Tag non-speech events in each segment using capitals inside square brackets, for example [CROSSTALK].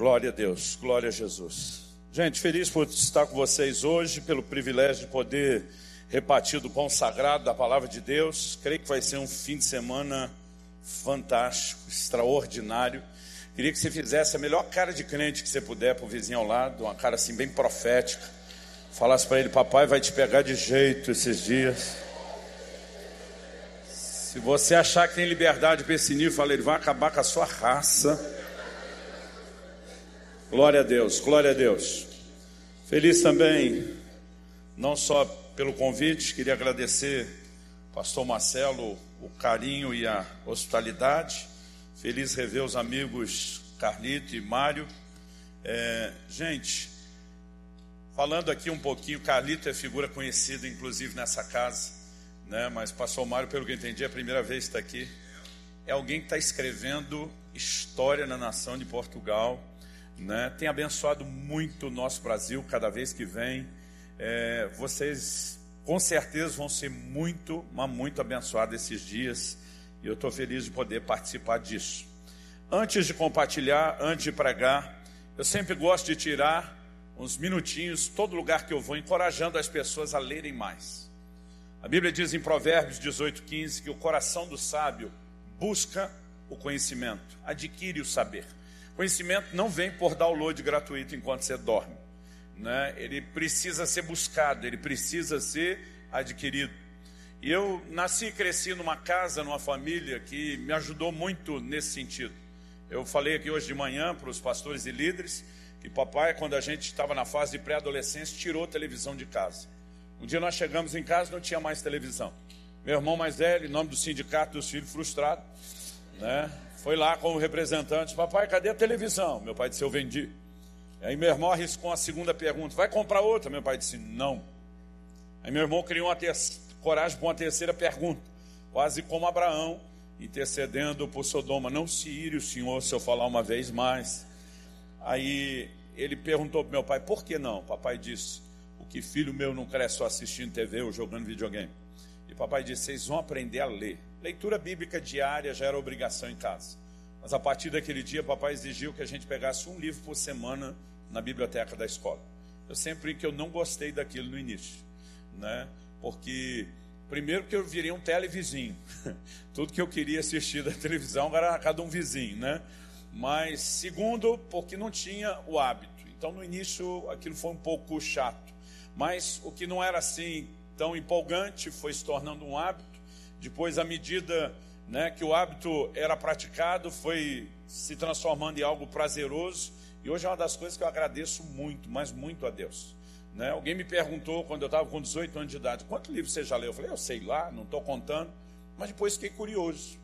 Glória a Deus, glória a Jesus. Gente, feliz por estar com vocês hoje, pelo privilégio de poder repartir do pão sagrado da palavra de Deus. Creio que vai ser um fim de semana fantástico, extraordinário. Queria que você fizesse a melhor cara de crente que você puder para o vizinho ao lado, uma cara assim bem profética. Falasse para ele: Papai vai te pegar de jeito esses dias. Se você achar que tem liberdade para esse nível, fala, ele vai acabar com a sua raça. Glória a Deus, glória a Deus. Feliz também, não só pelo convite, queria agradecer pastor Marcelo o carinho e a hospitalidade. Feliz rever os amigos Carlito e Mário. É, gente, falando aqui um pouquinho, Carlito é figura conhecida, inclusive nessa casa, né? Mas pastor Mário, pelo que eu entendi, é a primeira vez que está aqui. É alguém que está escrevendo história na nação de Portugal né? Tem abençoado muito o nosso Brasil cada vez que vem. É, vocês com certeza vão ser muito, mas muito abençoados esses dias. E eu estou feliz de poder participar disso. Antes de compartilhar, antes de pregar, eu sempre gosto de tirar uns minutinhos, todo lugar que eu vou, encorajando as pessoas a lerem mais. A Bíblia diz em Provérbios 18,15 que o coração do sábio busca o conhecimento, adquire o saber. Conhecimento não vem por download gratuito enquanto você dorme. Né? Ele precisa ser buscado, ele precisa ser adquirido. E eu nasci e cresci numa casa, numa família que me ajudou muito nesse sentido. Eu falei aqui hoje de manhã para os pastores e líderes que papai, quando a gente estava na fase de pré-adolescência, tirou televisão de casa. Um dia nós chegamos em casa não tinha mais televisão. Meu irmão mais velho, em nome do sindicato dos filhos frustrados, né? Foi lá como representante, papai, cadê a televisão? Meu pai disse, eu vendi. Aí meu irmão arriscou a segunda pergunta, vai comprar outra? Meu pai disse, não. Aí meu irmão criou uma coragem para uma terceira pergunta, quase como Abraão, intercedendo por Sodoma, não se ire o senhor se eu falar uma vez mais. Aí ele perguntou para meu pai, por que não? Papai disse, o que filho meu não cresce só assistindo TV ou jogando videogame. E papai disse, vocês vão aprender a ler. Leitura bíblica diária já era obrigação em casa. Mas a partir daquele dia, papai exigiu que a gente pegasse um livro por semana na biblioteca da escola. Eu sempre que eu não gostei daquilo no início, né? Porque primeiro que eu virei um televizinho. [LAUGHS] Tudo que eu queria assistir da televisão era cada um vizinho, né? Mas segundo, porque não tinha o hábito. Então no início aquilo foi um pouco chato. Mas o que não era assim tão empolgante foi se tornando um hábito depois, à medida né, que o hábito era praticado, foi se transformando em algo prazeroso. E hoje é uma das coisas que eu agradeço muito, mas muito a Deus. Né? Alguém me perguntou quando eu estava com 18 anos de idade: quanto livro você já leu? Eu falei: eu sei lá, não estou contando. Mas depois fiquei curioso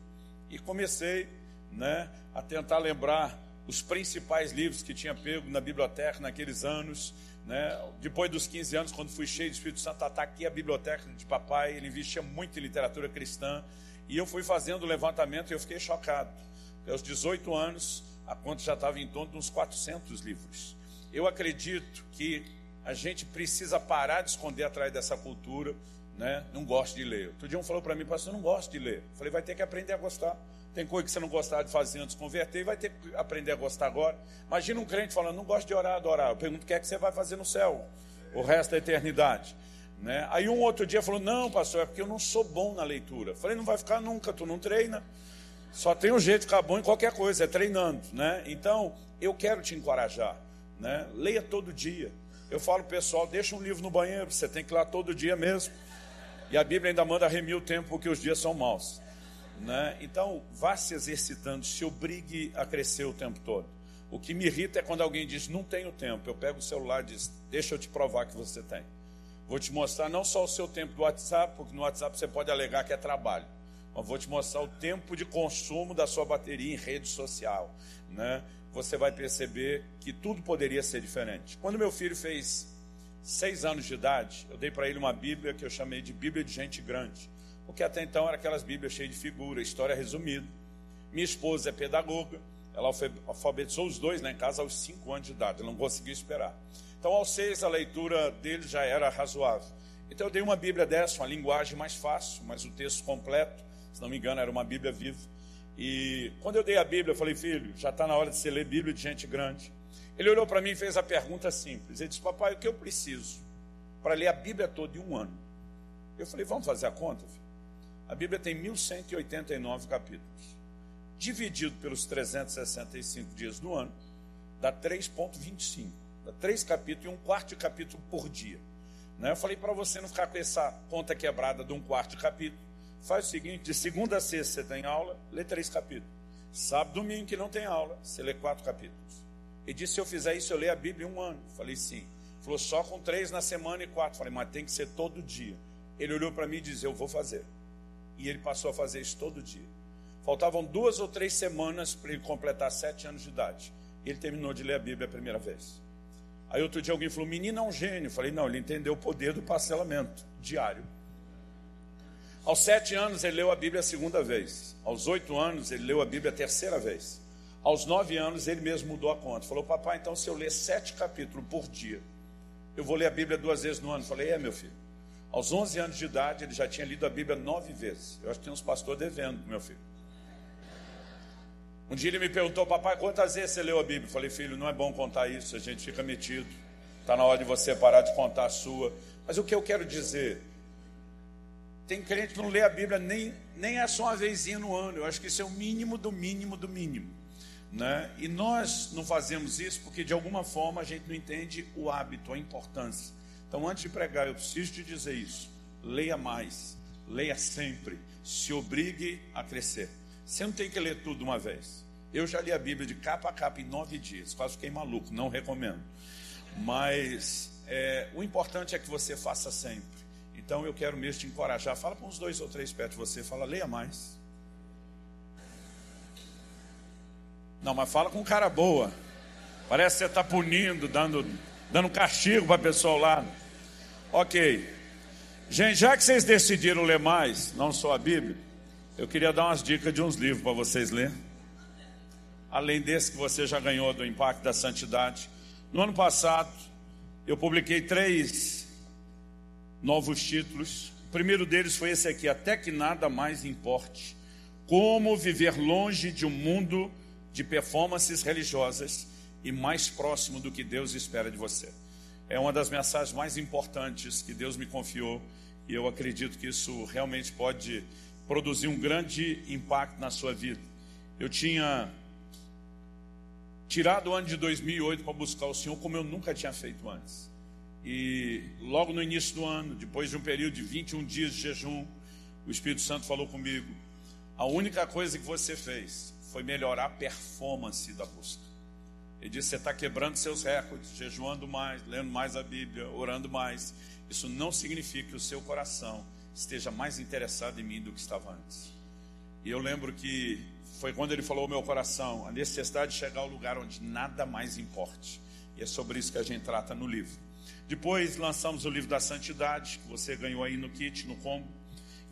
e comecei né, a tentar lembrar os principais livros que tinha pego na biblioteca naqueles anos. Né? Depois dos 15 anos, quando fui cheio do Espírito Santo, está aqui a biblioteca de papai, ele investia muito em literatura cristã. E eu fui fazendo o levantamento e eu fiquei chocado. Aos 18 anos, a conta já estava em torno de uns 400 livros. Eu acredito que a gente precisa parar de esconder atrás dessa cultura, né? Não gosto de ler. Outro dia um falou para mim, pastor, eu não gosto de ler. Eu falei, vai ter que aprender a gostar. Tem coisa que você não gostava de fazer antes de converter e vai ter que aprender a gostar agora. Imagina um crente falando, não gosto de orar, adorar. Eu pergunto, o que é que você vai fazer no céu? O resto da eternidade. Né? Aí um outro dia falou, não, pastor, é porque eu não sou bom na leitura. Falei, não vai ficar nunca, tu não treina. Só tem um jeito de ficar bom em qualquer coisa, é treinando. Né? Então, eu quero te encorajar. Né? Leia todo dia. Eu falo, pessoal, deixa um livro no banheiro, você tem que ir lá todo dia mesmo. E a Bíblia ainda manda remir o tempo porque os dias são maus. Né? Então, vá se exercitando, se obrigue a crescer o tempo todo. O que me irrita é quando alguém diz, não tenho tempo. Eu pego o celular e diz, deixa eu te provar que você tem. Vou te mostrar não só o seu tempo do WhatsApp, porque no WhatsApp você pode alegar que é trabalho. Mas vou te mostrar o tempo de consumo da sua bateria em rede social. Né? Você vai perceber que tudo poderia ser diferente. Quando meu filho fez seis anos de idade, eu dei para ele uma Bíblia que eu chamei de Bíblia de Gente Grande. Porque até então eram aquelas Bíblias cheias de figura, história resumida. Minha esposa é pedagoga, ela alfabetizou os dois né, em casa aos cinco anos de idade, ela não conseguiu esperar. Então, aos seis, a leitura dele já era razoável. Então, eu dei uma Bíblia dessa, uma linguagem mais fácil, mas o texto completo, se não me engano, era uma Bíblia viva. E quando eu dei a Bíblia, eu falei, filho, já está na hora de você ler Bíblia de gente grande. Ele olhou para mim e fez a pergunta simples. Ele disse, papai, o que eu preciso para ler a Bíblia toda em um ano? Eu falei, vamos fazer a conta, filho? A Bíblia tem 1189 capítulos. Dividido pelos 365 dias do ano, dá 3,25. Dá três capítulos e um quarto de capítulo por dia. Né? Eu falei para você não ficar com essa conta quebrada de um quarto de capítulo. Faz o seguinte: de segunda a sexta você tem aula, lê três capítulos. Sábado, domingo que não tem aula, você lê quatro capítulos. Ele disse: se eu fizer isso, eu leio a Bíblia em um ano. Falei: sim. Falou: só com três na semana e quatro. Falei: mas tem que ser todo dia. Ele olhou para mim e disse: eu vou fazer. E ele passou a fazer isso todo dia. Faltavam duas ou três semanas para ele completar sete anos de idade. Ele terminou de ler a Bíblia a primeira vez. Aí outro dia alguém falou: menino é um gênio. falei: não, ele entendeu o poder do parcelamento diário. Aos sete anos ele leu a Bíblia a segunda vez. Aos oito anos ele leu a Bíblia a terceira vez. Aos nove anos ele mesmo mudou a conta. Falou: papai, então se eu ler sete capítulos por dia, eu vou ler a Bíblia duas vezes no ano. falei: é, meu filho. Aos onze anos de idade ele já tinha lido a Bíblia nove vezes. Eu acho que tem uns pastores devendo, meu filho. Um dia ele me perguntou, papai, quantas vezes você leu a Bíblia? Eu falei, filho, não é bom contar isso, a gente fica metido. Está na hora de você parar de contar a sua. Mas o que eu quero dizer? Tem crente que não lê a Bíblia nem, nem é só uma vezinha no ano. Eu acho que isso é o mínimo do mínimo do mínimo. Né? E nós não fazemos isso porque de alguma forma a gente não entende o hábito, a importância. Então, antes de pregar, eu preciso te dizer isso. Leia mais, leia sempre, se obrigue a crescer. Você não tem que ler tudo uma vez. Eu já li a Bíblia de capa a capa em nove dias, quase fiquei maluco, não recomendo. Mas é, o importante é que você faça sempre. Então eu quero mesmo te encorajar. Fala com uns dois ou três perto de você, fala, leia mais. Não, mas fala com cara boa. Parece que você está punindo, dando, dando castigo para a pessoa ao lado. Ok. Gente, já que vocês decidiram ler mais, não só a Bíblia, eu queria dar umas dicas de uns livros para vocês lerem. Além desse que você já ganhou do Impacto da Santidade. No ano passado, eu publiquei três novos títulos. O primeiro deles foi esse aqui: Até que nada mais importe. Como viver longe de um mundo de performances religiosas e mais próximo do que Deus espera de você. É uma das mensagens mais importantes que Deus me confiou e eu acredito que isso realmente pode produzir um grande impacto na sua vida. Eu tinha tirado o ano de 2008 para buscar o Senhor como eu nunca tinha feito antes. E logo no início do ano, depois de um período de 21 dias de jejum, o Espírito Santo falou comigo: a única coisa que você fez foi melhorar a performance da busca. Ele disse: você está quebrando seus recordes, jejuando mais, lendo mais a Bíblia, orando mais. Isso não significa que o seu coração esteja mais interessado em mim do que estava antes. E eu lembro que foi quando ele falou ao meu coração, a necessidade de chegar ao lugar onde nada mais importe. E é sobre isso que a gente trata no livro. Depois lançamos o livro da santidade, que você ganhou aí no kit, no combo.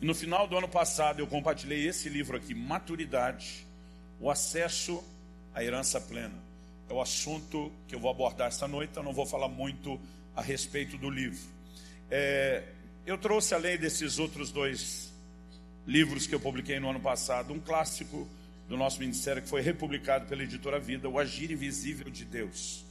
E no final do ano passado eu compartilhei esse livro aqui, Maturidade, o acesso à herança plena. É o assunto que eu vou abordar esta noite, eu não vou falar muito a respeito do livro. É, eu trouxe, além desses outros dois livros que eu publiquei no ano passado, um clássico do nosso ministério que foi republicado pela editora Vida, O Agir Invisível de Deus.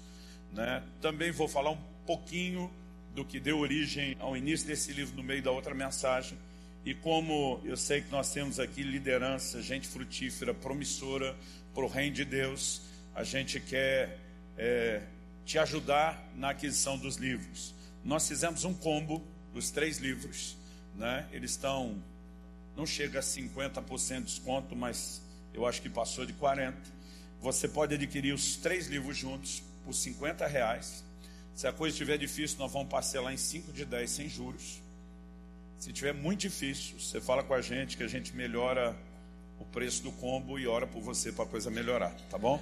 Né? Também vou falar um pouquinho do que deu origem ao início desse livro no meio da outra mensagem. E como eu sei que nós temos aqui liderança, gente frutífera, promissora para o reino de Deus, a gente quer é, te ajudar na aquisição dos livros. Nós fizemos um combo dos três livros, né? Eles estão, não chega a 50% de desconto, mas eu acho que passou de 40%. Você pode adquirir os três livros juntos por 50 reais. Se a coisa estiver difícil, nós vamos parcelar em 5 de 10 sem juros. Se estiver muito difícil, você fala com a gente que a gente melhora o preço do combo e ora por você para a coisa melhorar, tá bom?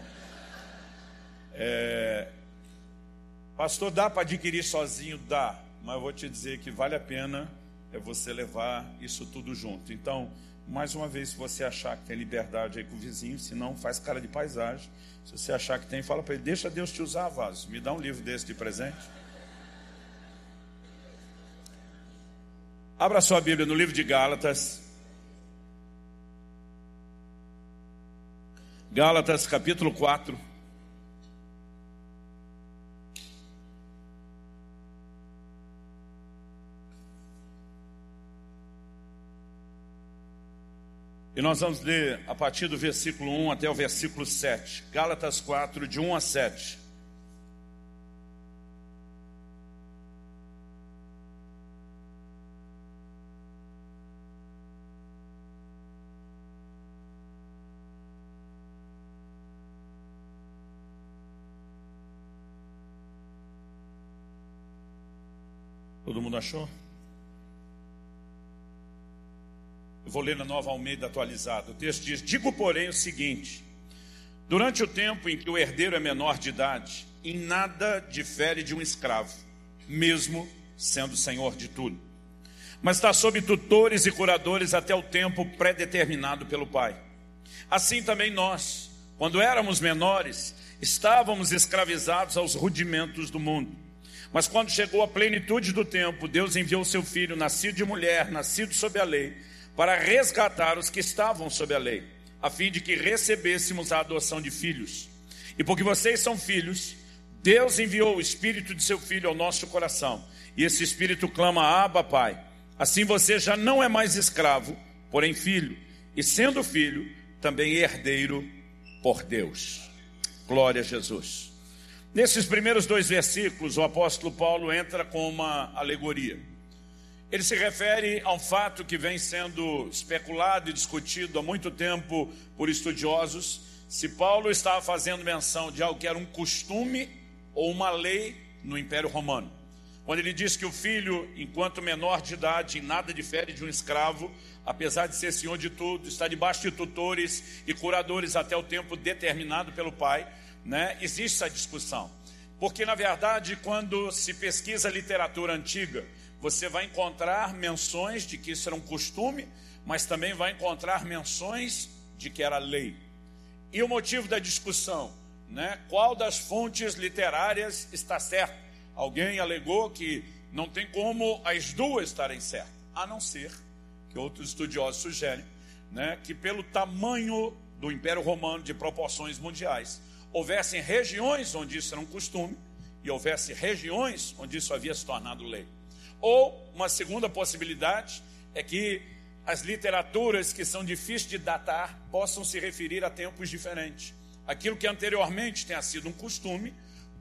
É... Pastor, dá para adquirir sozinho? Dá mas eu vou te dizer que vale a pena é você levar isso tudo junto. Então, mais uma vez, se você achar que tem liberdade aí com o vizinho, se não, faz cara de paisagem. Se você achar que tem, fala para ele, deixa Deus te usar, vaso. Me dá um livro desse de presente. Abra sua Bíblia no livro de Gálatas. Gálatas capítulo 4. E nós vamos ler a partir do versículo 1 até o versículo 7. Gálatas 4, de 1 a 7. Todo mundo achou? Eu vou ler na nova Almeida atualizada. O texto diz: Digo, porém, o seguinte: Durante o tempo em que o herdeiro é menor de idade, em nada difere de um escravo, mesmo sendo senhor de tudo. Mas está sob tutores e curadores até o tempo pré-determinado pelo pai. Assim também nós, quando éramos menores, estávamos escravizados aos rudimentos do mundo. Mas quando chegou a plenitude do tempo, Deus enviou seu filho, nascido de mulher, nascido sob a lei, para resgatar os que estavam sob a lei, a fim de que recebêssemos a adoção de filhos. E porque vocês são filhos, Deus enviou o Espírito de seu Filho ao nosso coração, e esse Espírito clama: Abba, Pai. Assim você já não é mais escravo, porém filho, e sendo filho, também herdeiro por Deus. Glória a Jesus. Nesses primeiros dois versículos, o apóstolo Paulo entra com uma alegoria. Ele se refere a um fato que vem sendo especulado e discutido há muito tempo por estudiosos, se Paulo estava fazendo menção de algo que era um costume ou uma lei no Império Romano. Quando ele diz que o filho, enquanto menor de idade, em nada difere de um escravo, apesar de ser senhor de tudo, está debaixo de tutores e curadores até o tempo determinado pelo pai, né? existe essa discussão. Porque, na verdade, quando se pesquisa literatura antiga, você vai encontrar menções de que isso era um costume, mas também vai encontrar menções de que era lei. E o motivo da discussão, né? Qual das fontes literárias está certo? Alguém alegou que não tem como as duas estarem certas, a não ser que outros estudiosos sugerem, né, que pelo tamanho do Império Romano de proporções mundiais, houvessem regiões onde isso era um costume e houvesse regiões onde isso havia se tornado lei. Ou uma segunda possibilidade é que as literaturas que são difíceis de datar possam se referir a tempos diferentes. Aquilo que anteriormente tenha sido um costume,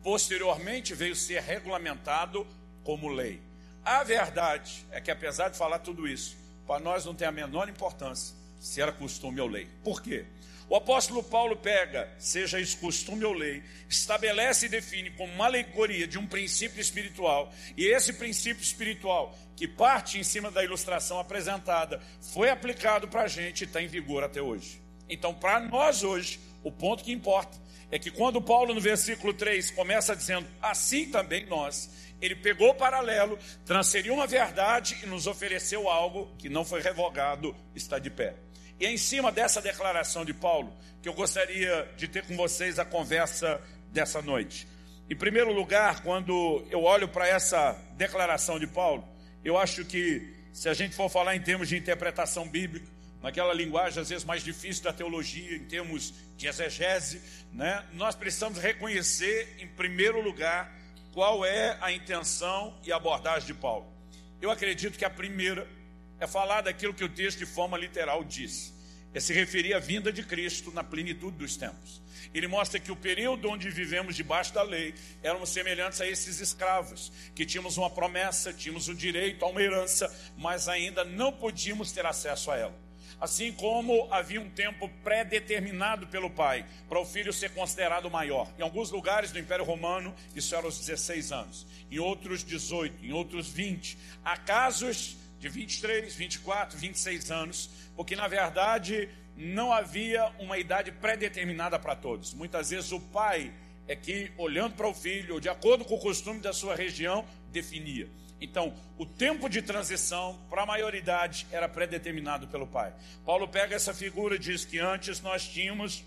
posteriormente veio ser regulamentado como lei. A verdade é que, apesar de falar tudo isso, para nós não tem a menor importância se era costume ou lei. Por quê? O apóstolo Paulo pega, seja isso costume ou lei, estabelece e define como uma alegoria de um princípio espiritual, e esse princípio espiritual, que parte em cima da ilustração apresentada, foi aplicado para a gente e está em vigor até hoje. Então, para nós hoje, o ponto que importa é que quando Paulo, no versículo 3, começa dizendo assim também nós, ele pegou o paralelo, transferiu uma verdade e nos ofereceu algo que não foi revogado, está de pé. E é em cima dessa declaração de Paulo que eu gostaria de ter com vocês a conversa dessa noite. Em primeiro lugar, quando eu olho para essa declaração de Paulo, eu acho que se a gente for falar em termos de interpretação bíblica, naquela linguagem às vezes mais difícil da teologia, em termos de exegese, né, nós precisamos reconhecer, em primeiro lugar, qual é a intenção e abordagem de Paulo. Eu acredito que a primeira é falar daquilo que o texto de forma literal diz. É se referir à vinda de Cristo na plenitude dos tempos. Ele mostra que o período onde vivemos debaixo da lei éramos semelhantes a esses escravos, que tínhamos uma promessa, tínhamos o direito a uma herança, mas ainda não podíamos ter acesso a ela. Assim como havia um tempo pré-determinado pelo pai para o filho ser considerado maior. Em alguns lugares do Império Romano, isso era aos 16 anos. Em outros, 18. Em outros, 20. Há casos de 23, 24, 26 anos, porque na verdade não havia uma idade pré-determinada para todos. Muitas vezes o pai é que, olhando para o filho, ou de acordo com o costume da sua região, definia. Então, o tempo de transição para a maioridade era pré-determinado pelo pai. Paulo pega essa figura e diz que antes nós tínhamos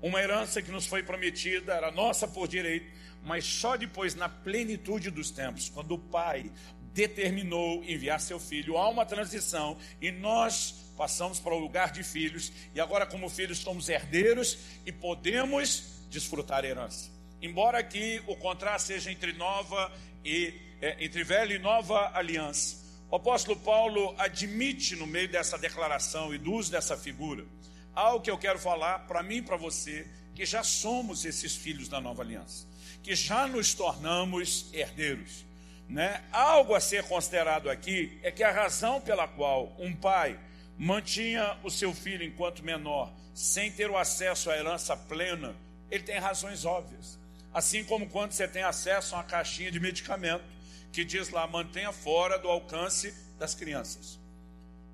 uma herança que nos foi prometida, era nossa por direito, mas só depois, na plenitude dos tempos, quando o pai determinou enviar seu filho. Há uma transição e nós passamos para o lugar de filhos e agora, como filhos, somos herdeiros e podemos desfrutar a herança. Embora aqui o contraste seja entre nova e é, entre velha e nova aliança, o apóstolo Paulo admite no meio dessa declaração e do uso dessa figura algo que eu quero falar para mim e para você, que já somos esses filhos da nova aliança, que já nos tornamos herdeiros. Né? Algo a ser considerado aqui é que a razão pela qual um pai mantinha o seu filho enquanto menor, sem ter o acesso à herança plena, ele tem razões óbvias. Assim como quando você tem acesso a uma caixinha de medicamento que diz lá, mantenha fora do alcance das crianças.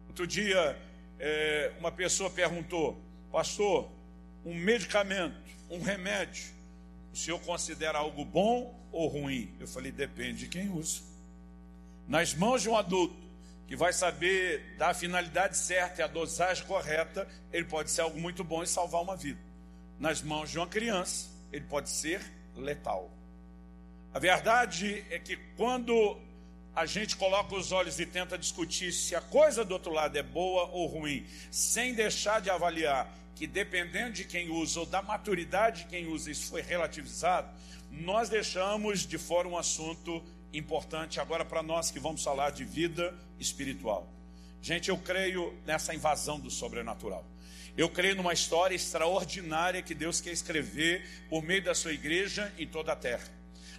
Outro dia, é, uma pessoa perguntou, pastor, um medicamento, um remédio, o senhor considera algo bom ou ruim? Eu falei, depende de quem usa. Nas mãos de um adulto que vai saber dar a finalidade certa e a dosagem correta, ele pode ser algo muito bom e salvar uma vida. Nas mãos de uma criança, ele pode ser letal. A verdade é que quando a gente coloca os olhos e tenta discutir se a coisa do outro lado é boa ou ruim, sem deixar de avaliar que dependendo de quem usa ou da maturidade de quem usa, isso foi relativizado, nós deixamos de fora um assunto importante agora para nós que vamos falar de vida espiritual. Gente, eu creio nessa invasão do sobrenatural. Eu creio numa história extraordinária que Deus quer escrever por meio da sua igreja em toda a terra.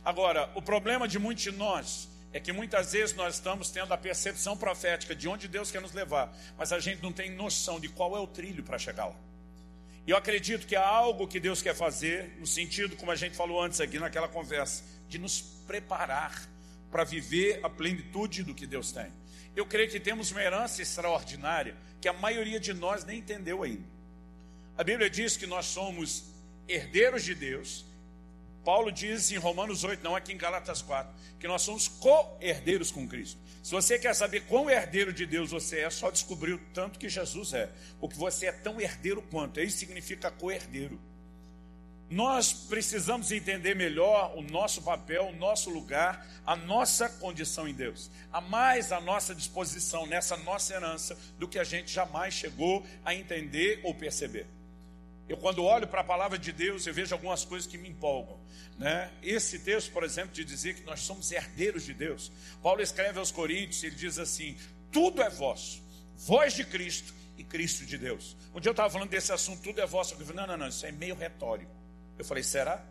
Agora, o problema de muitos de nós é que muitas vezes nós estamos tendo a percepção profética de onde Deus quer nos levar, mas a gente não tem noção de qual é o trilho para chegar lá. E eu acredito que há algo que Deus quer fazer, no sentido, como a gente falou antes aqui naquela conversa, de nos preparar para viver a plenitude do que Deus tem. Eu creio que temos uma herança extraordinária que a maioria de nós nem entendeu ainda. A Bíblia diz que nós somos herdeiros de Deus. Paulo diz em Romanos 8, não aqui em Galatas 4, que nós somos co-herdeiros com Cristo. Se você quer saber quão herdeiro de Deus você é, só descobrir o tanto que Jesus é. Porque você é tão herdeiro quanto. Isso significa co-herdeiro. Nós precisamos entender melhor o nosso papel, o nosso lugar, a nossa condição em Deus. A mais a nossa disposição nessa nossa herança do que a gente jamais chegou a entender ou perceber. Eu, quando olho para a palavra de Deus, eu vejo algumas coisas que me empolgam. Né? Esse texto, por exemplo, de dizer que nós somos herdeiros de Deus. Paulo escreve aos Coríntios, ele diz assim: tudo é vosso, voz de Cristo e Cristo de Deus. Um dia eu estava falando desse assunto, tudo é vosso. Eu falei, não, não, não, isso é meio retórico. Eu falei, será?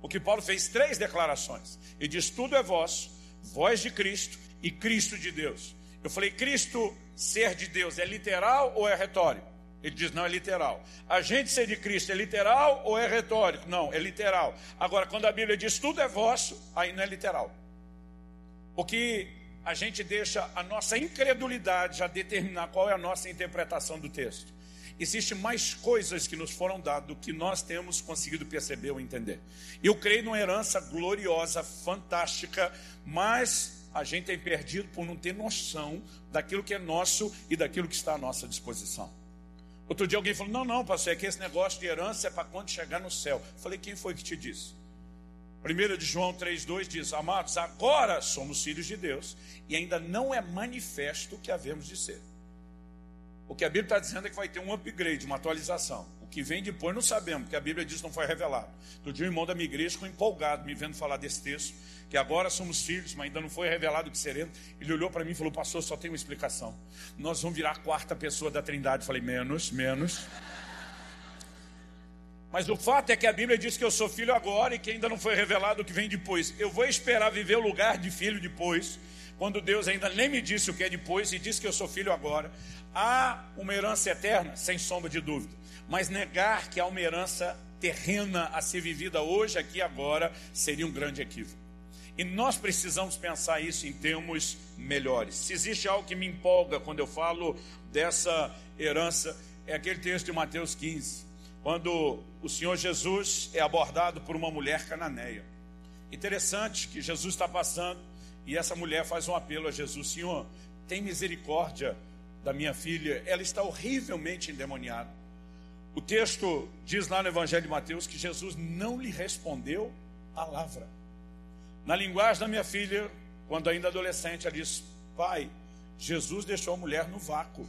Porque Paulo fez três declarações. Ele diz: tudo é vosso, voz de Cristo e Cristo de Deus. Eu falei, Cristo ser de Deus é literal ou é retórico? Ele diz, não, é literal. A gente ser de Cristo é literal ou é retórico? Não, é literal. Agora, quando a Bíblia diz tudo é vosso, aí não é literal. Porque a gente deixa a nossa incredulidade já determinar qual é a nossa interpretação do texto. Existem mais coisas que nos foram dadas do que nós temos conseguido perceber ou entender. Eu creio numa herança gloriosa, fantástica, mas a gente tem perdido por não ter noção daquilo que é nosso e daquilo que está à nossa disposição. Outro dia alguém falou: Não, não, pastor, é que esse negócio de herança é para quando chegar no céu. Eu falei: Quem foi que te disse? 1 de João 3,2 diz: Amados, agora somos filhos de Deus e ainda não é manifesto o que havemos de ser. O que a Bíblia está dizendo é que vai ter um upgrade, uma atualização. Que vem depois não sabemos, porque a Bíblia diz que não foi revelado. Todo dia o irmão da minha igreja ficou empolgado me vendo falar desse texto, que agora somos filhos, mas ainda não foi revelado o que seremos. Ele olhou para mim e falou: Pastor, só tem uma explicação. Nós vamos virar a quarta pessoa da Trindade. Eu falei: Menos, menos. Mas o fato é que a Bíblia diz que eu sou filho agora e que ainda não foi revelado o que vem depois. Eu vou esperar viver o lugar de filho depois, quando Deus ainda nem me disse o que é depois e disse que eu sou filho agora. Há uma herança eterna, sem sombra de dúvida. Mas negar que há uma herança terrena a ser vivida hoje, aqui e agora, seria um grande equívoco. E nós precisamos pensar isso em termos melhores. Se existe algo que me empolga quando eu falo dessa herança, é aquele texto de Mateus 15, quando o Senhor Jesus é abordado por uma mulher cananeia. Interessante que Jesus está passando e essa mulher faz um apelo a Jesus: Senhor, tem misericórdia da minha filha, ela está horrivelmente endemoniada. O texto diz lá no Evangelho de Mateus que Jesus não lhe respondeu palavra. Na linguagem da minha filha, quando ainda adolescente, ela disse: Pai, Jesus deixou a mulher no vácuo.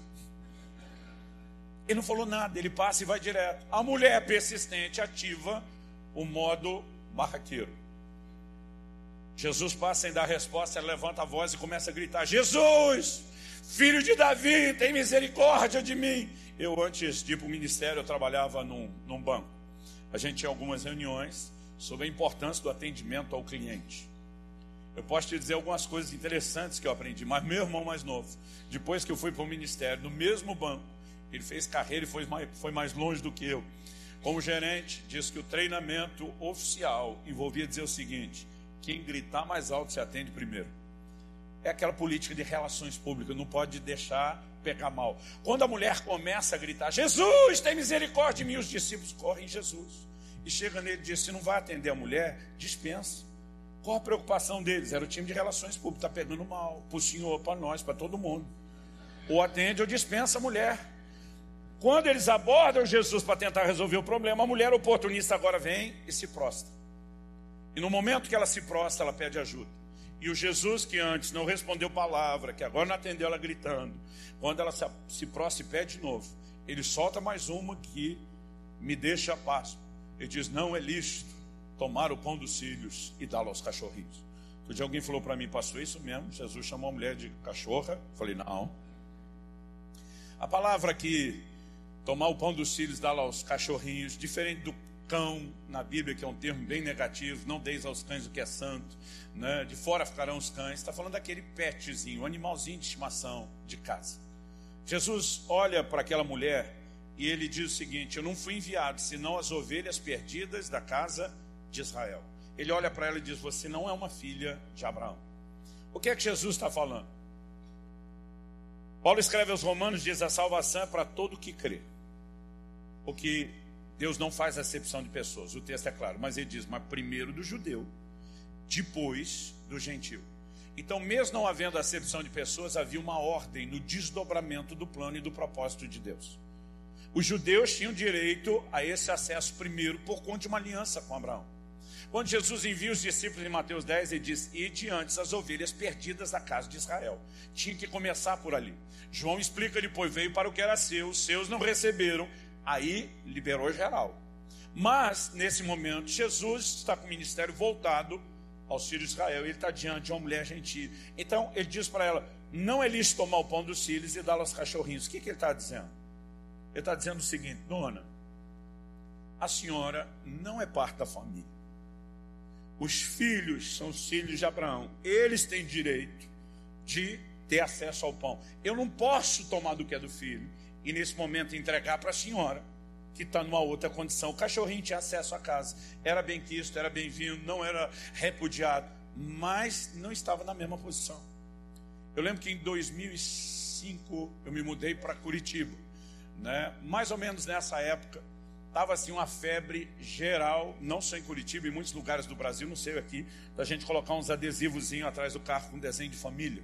Ele não falou nada, ele passa e vai direto. A mulher persistente ativa o modo barraqueiro. Jesus passa sem dar resposta, ela levanta a voz e começa a gritar: Jesus, filho de Davi, tem misericórdia de mim. Eu, antes de ir para o ministério, eu trabalhava num, num banco. A gente tinha algumas reuniões sobre a importância do atendimento ao cliente. Eu posso te dizer algumas coisas interessantes que eu aprendi, mas meu irmão mais novo, depois que eu fui para o ministério, no mesmo banco, ele fez carreira e foi mais, foi mais longe do que eu. Como gerente, disse que o treinamento oficial envolvia dizer o seguinte: quem gritar mais alto se atende primeiro. É aquela política de relações públicas, não pode deixar pegar mal. Quando a mulher começa a gritar, Jesus, tem misericórdia de mim, os discípulos correm em Jesus. E chega nele e diz: se não vai atender a mulher, dispensa. Qual a preocupação deles? Era o time de relações públicas, está pegando mal, para o senhor, para nós, para todo mundo. Ou atende ou dispensa a mulher. Quando eles abordam Jesus para tentar resolver o problema, a mulher oportunista agora vem e se prostra. E no momento que ela se prostra, ela pede ajuda. E o Jesus que antes não respondeu palavra, que agora não atendeu ela gritando, quando ela se prostra e pede de novo, ele solta mais uma que me deixa a paz. Ele diz: Não é lícito tomar o pão dos filhos e dá-lo aos cachorrinhos. Outro dia alguém falou para mim, pastor, isso mesmo? Jesus chamou a mulher de cachorra. Eu falei, não. A palavra que tomar o pão dos filhos, dá-lo aos cachorrinhos, diferente do cão na Bíblia, que é um termo bem negativo, não deis aos cães o que é santo, né? de fora ficarão os cães, está falando daquele petzinho, um animalzinho de estimação de casa. Jesus olha para aquela mulher e ele diz o seguinte: Eu não fui enviado senão as ovelhas perdidas da casa de Israel. Ele olha para ela e diz: Você não é uma filha de Abraão. O que é que Jesus está falando? Paulo escreve aos Romanos: diz a salvação é para todo que crê porque Deus não faz acepção de pessoas. O texto é claro, mas ele diz: mas primeiro do judeu, depois do gentil. Então, mesmo não havendo acepção de pessoas, havia uma ordem no desdobramento do plano e do propósito de Deus. Os judeus tinham direito a esse acesso primeiro por conta de uma aliança com Abraão. Quando Jesus envia os discípulos em Mateus 10, ele diz: E diante as ovelhas perdidas da casa de Israel. Tinha que começar por ali. João explica depois: veio para o que era seu, os seus não receberam, Aí liberou geral. Mas, nesse momento, Jesus está com o ministério voltado aos filhos de Israel. Ele está diante de uma mulher gentil. Então, ele diz para ela: não é lícito tomar o pão dos filhos e dar aos cachorrinhos. O que, que ele está dizendo? Ele está dizendo o seguinte: dona, a senhora não é parte da família. Os filhos são os filhos de Abraão. Eles têm direito de ter acesso ao pão. Eu não posso tomar do que é do filho e nesse momento entregar para a senhora, que está numa outra condição. O cachorrinho tinha acesso à casa, era bem quisto, era bem-vindo, não era repudiado, mas não estava na mesma posição. Eu lembro que em 2005 eu me mudei para Curitiba, né? mais ou menos nessa época. Estava assim uma febre geral, não só em Curitiba, em muitos lugares do Brasil, não sei aqui, da gente colocar uns adesivos atrás do carro com desenho de família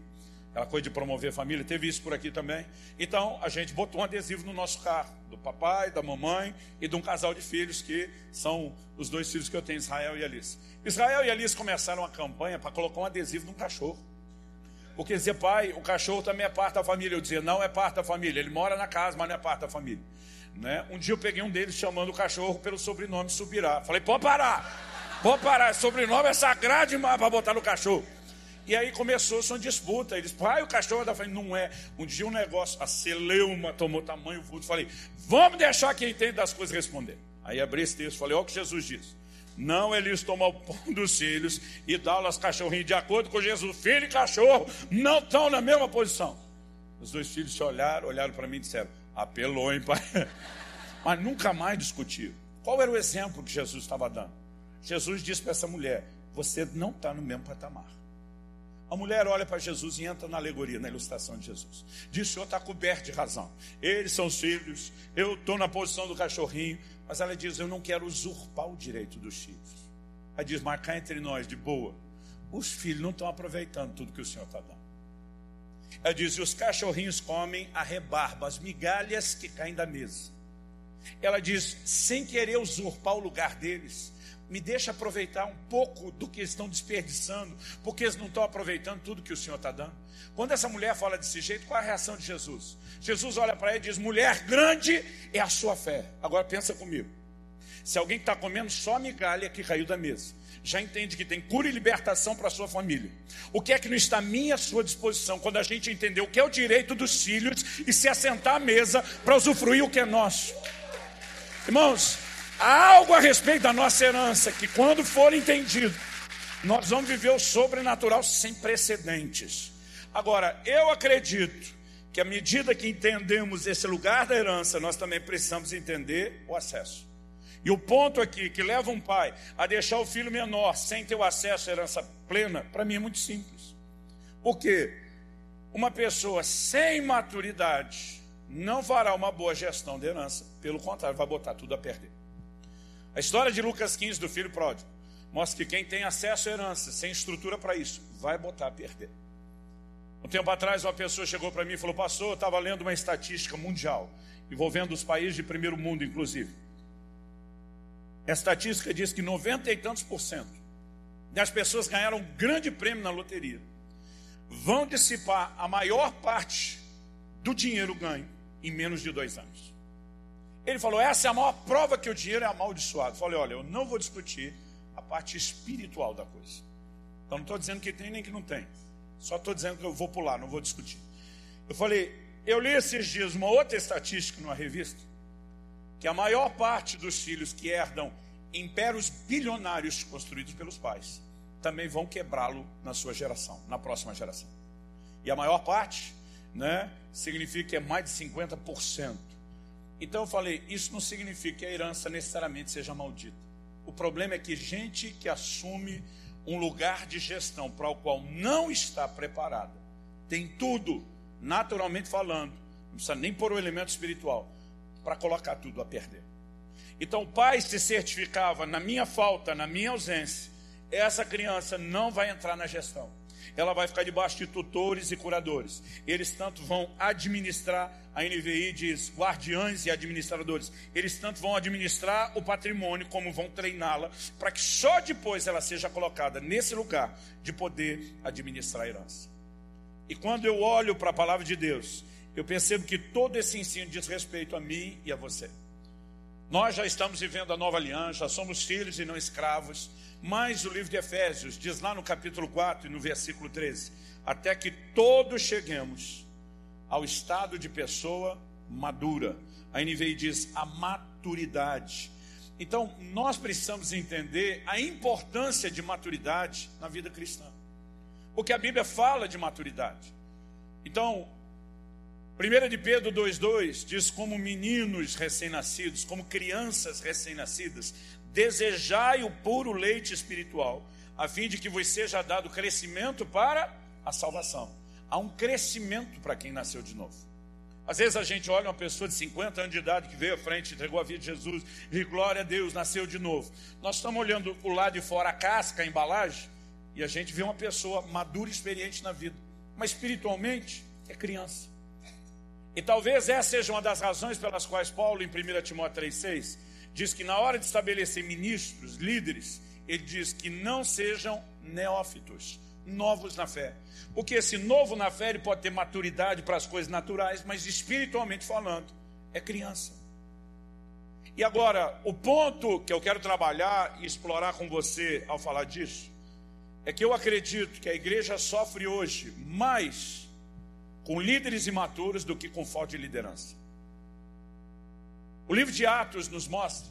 aquela coisa de promover a família, teve isso por aqui também. Então a gente botou um adesivo no nosso carro, do papai, da mamãe e de um casal de filhos que são os dois filhos que eu tenho, Israel e Alice. Israel e Alice começaram uma campanha para colocar um adesivo num cachorro. Porque dizia, pai, o cachorro também é parte da família. Eu dizia, não é parte da família. Ele mora na casa, mas não é parte da família. Né? Um dia eu peguei um deles chamando o cachorro pelo sobrenome Subirá. Falei, pode parar, pode parar. sobrenome é sagrado demais para botar no cachorro. E aí começou essa disputa. Eles, pai, o cachorro da família não é. Um dia um negócio, a celeuma tomou tamanho vulto. Falei, vamos deixar quem entende das coisas responder. Aí abri esse texto, falei, olha o que Jesus diz. Não eles tomam o pão [LAUGHS] dos filhos e dão aos cachorrinhos de acordo com Jesus. Filho e cachorro não estão na mesma posição. Os dois filhos se olharam, olharam para mim e disseram: apelou, hein, pai? [LAUGHS] Mas nunca mais discutiram. Qual era o exemplo que Jesus estava dando? Jesus disse para essa mulher: Você não está no mesmo patamar. A mulher olha para Jesus e entra na alegoria, na ilustração de Jesus. Diz: o senhor está coberto de razão. Eles são os filhos, eu estou na posição do cachorrinho. Mas ela diz: eu não quero usurpar o direito dos filhos. Aí diz: marcar entre nós, de boa. Os filhos não estão aproveitando tudo que o senhor está dando. Ela diz: e os cachorrinhos comem a rebarba, as migalhas que caem da mesa. Ela diz: sem querer usurpar o lugar deles, me deixa aproveitar um pouco do que eles estão desperdiçando, porque eles não estão aproveitando tudo que o Senhor está dando. Quando essa mulher fala desse jeito, qual é a reação de Jesus? Jesus olha para ela e diz: Mulher, grande é a sua fé. Agora pensa comigo. Se alguém está comendo só migalha que caiu da mesa, já entende que tem cura e libertação para a sua família. O que é que não está à minha à sua disposição quando a gente entender o que é o direito dos filhos e se assentar à mesa para usufruir o que é nosso? Irmãos, algo a respeito da nossa herança que, quando for entendido, nós vamos viver o sobrenatural sem precedentes. Agora, eu acredito que à medida que entendemos esse lugar da herança, nós também precisamos entender o acesso. E o ponto aqui que leva um pai a deixar o filho menor sem ter o acesso à herança plena, para mim é muito simples. Porque uma pessoa sem maturidade não fará uma boa gestão de herança, pelo contrário, vai botar tudo a perder. A história de Lucas 15 do filho pródigo mostra que quem tem acesso à herança, sem estrutura para isso, vai botar a perder. Um tempo atrás, uma pessoa chegou para mim e falou: Pastor, eu estava lendo uma estatística mundial, envolvendo os países de primeiro mundo, inclusive. A estatística diz que 90 e tantos por cento das pessoas ganharam um grande prêmio na loteria vão dissipar a maior parte do dinheiro ganho em menos de dois anos. Ele falou: essa é a maior prova que o dinheiro é amaldiçoado. Eu falei: olha, eu não vou discutir a parte espiritual da coisa. Então não estou dizendo que tem nem que não tem. Só estou dizendo que eu vou pular, não vou discutir. Eu falei: eu li esses dias uma outra estatística numa revista que a maior parte dos filhos que herdam impérios bilionários construídos pelos pais também vão quebrá-lo na sua geração, na próxima geração. E a maior parte, né, significa que é mais de 50%. Então eu falei, isso não significa que a herança necessariamente seja maldita. O problema é que gente que assume um lugar de gestão para o qual não está preparada, tem tudo, naturalmente falando, não precisa nem pôr o elemento espiritual, para colocar tudo a perder. Então o pai se certificava, na minha falta, na minha ausência, essa criança não vai entrar na gestão. Ela vai ficar debaixo de tutores e curadores. Eles tanto vão administrar, a NVI diz guardiães e administradores. Eles tanto vão administrar o patrimônio, como vão treiná-la, para que só depois ela seja colocada nesse lugar de poder administrar a herança. E quando eu olho para a palavra de Deus, eu percebo que todo esse ensino diz respeito a mim e a você. Nós já estamos vivendo a nova aliança, somos filhos e não escravos. Mas o livro de Efésios diz lá no capítulo 4 e no versículo 13: até que todos cheguemos ao estado de pessoa madura. A NVI diz a maturidade. Então, nós precisamos entender a importância de maturidade na vida cristã. Porque a Bíblia fala de maturidade. Então, 1 de Pedro 2,2 diz: como meninos recém-nascidos, como crianças recém-nascidas, desejai o puro leite espiritual, a fim de que vos seja dado crescimento para a salvação. Há um crescimento para quem nasceu de novo. Às vezes a gente olha uma pessoa de 50 anos de idade que veio à frente, entregou a vida de Jesus, e glória a Deus, nasceu de novo. Nós estamos olhando o lado de fora, a casca, a embalagem, e a gente vê uma pessoa madura e experiente na vida, mas espiritualmente é criança. E talvez essa seja uma das razões pelas quais Paulo, em 1 Timóteo 3,6, diz que na hora de estabelecer ministros, líderes, ele diz que não sejam neófitos, novos na fé. Porque esse novo na fé ele pode ter maturidade para as coisas naturais, mas espiritualmente falando, é criança. E agora, o ponto que eu quero trabalhar e explorar com você ao falar disso, é que eu acredito que a igreja sofre hoje mais com líderes imaturos do que com falta de liderança. O livro de Atos nos mostra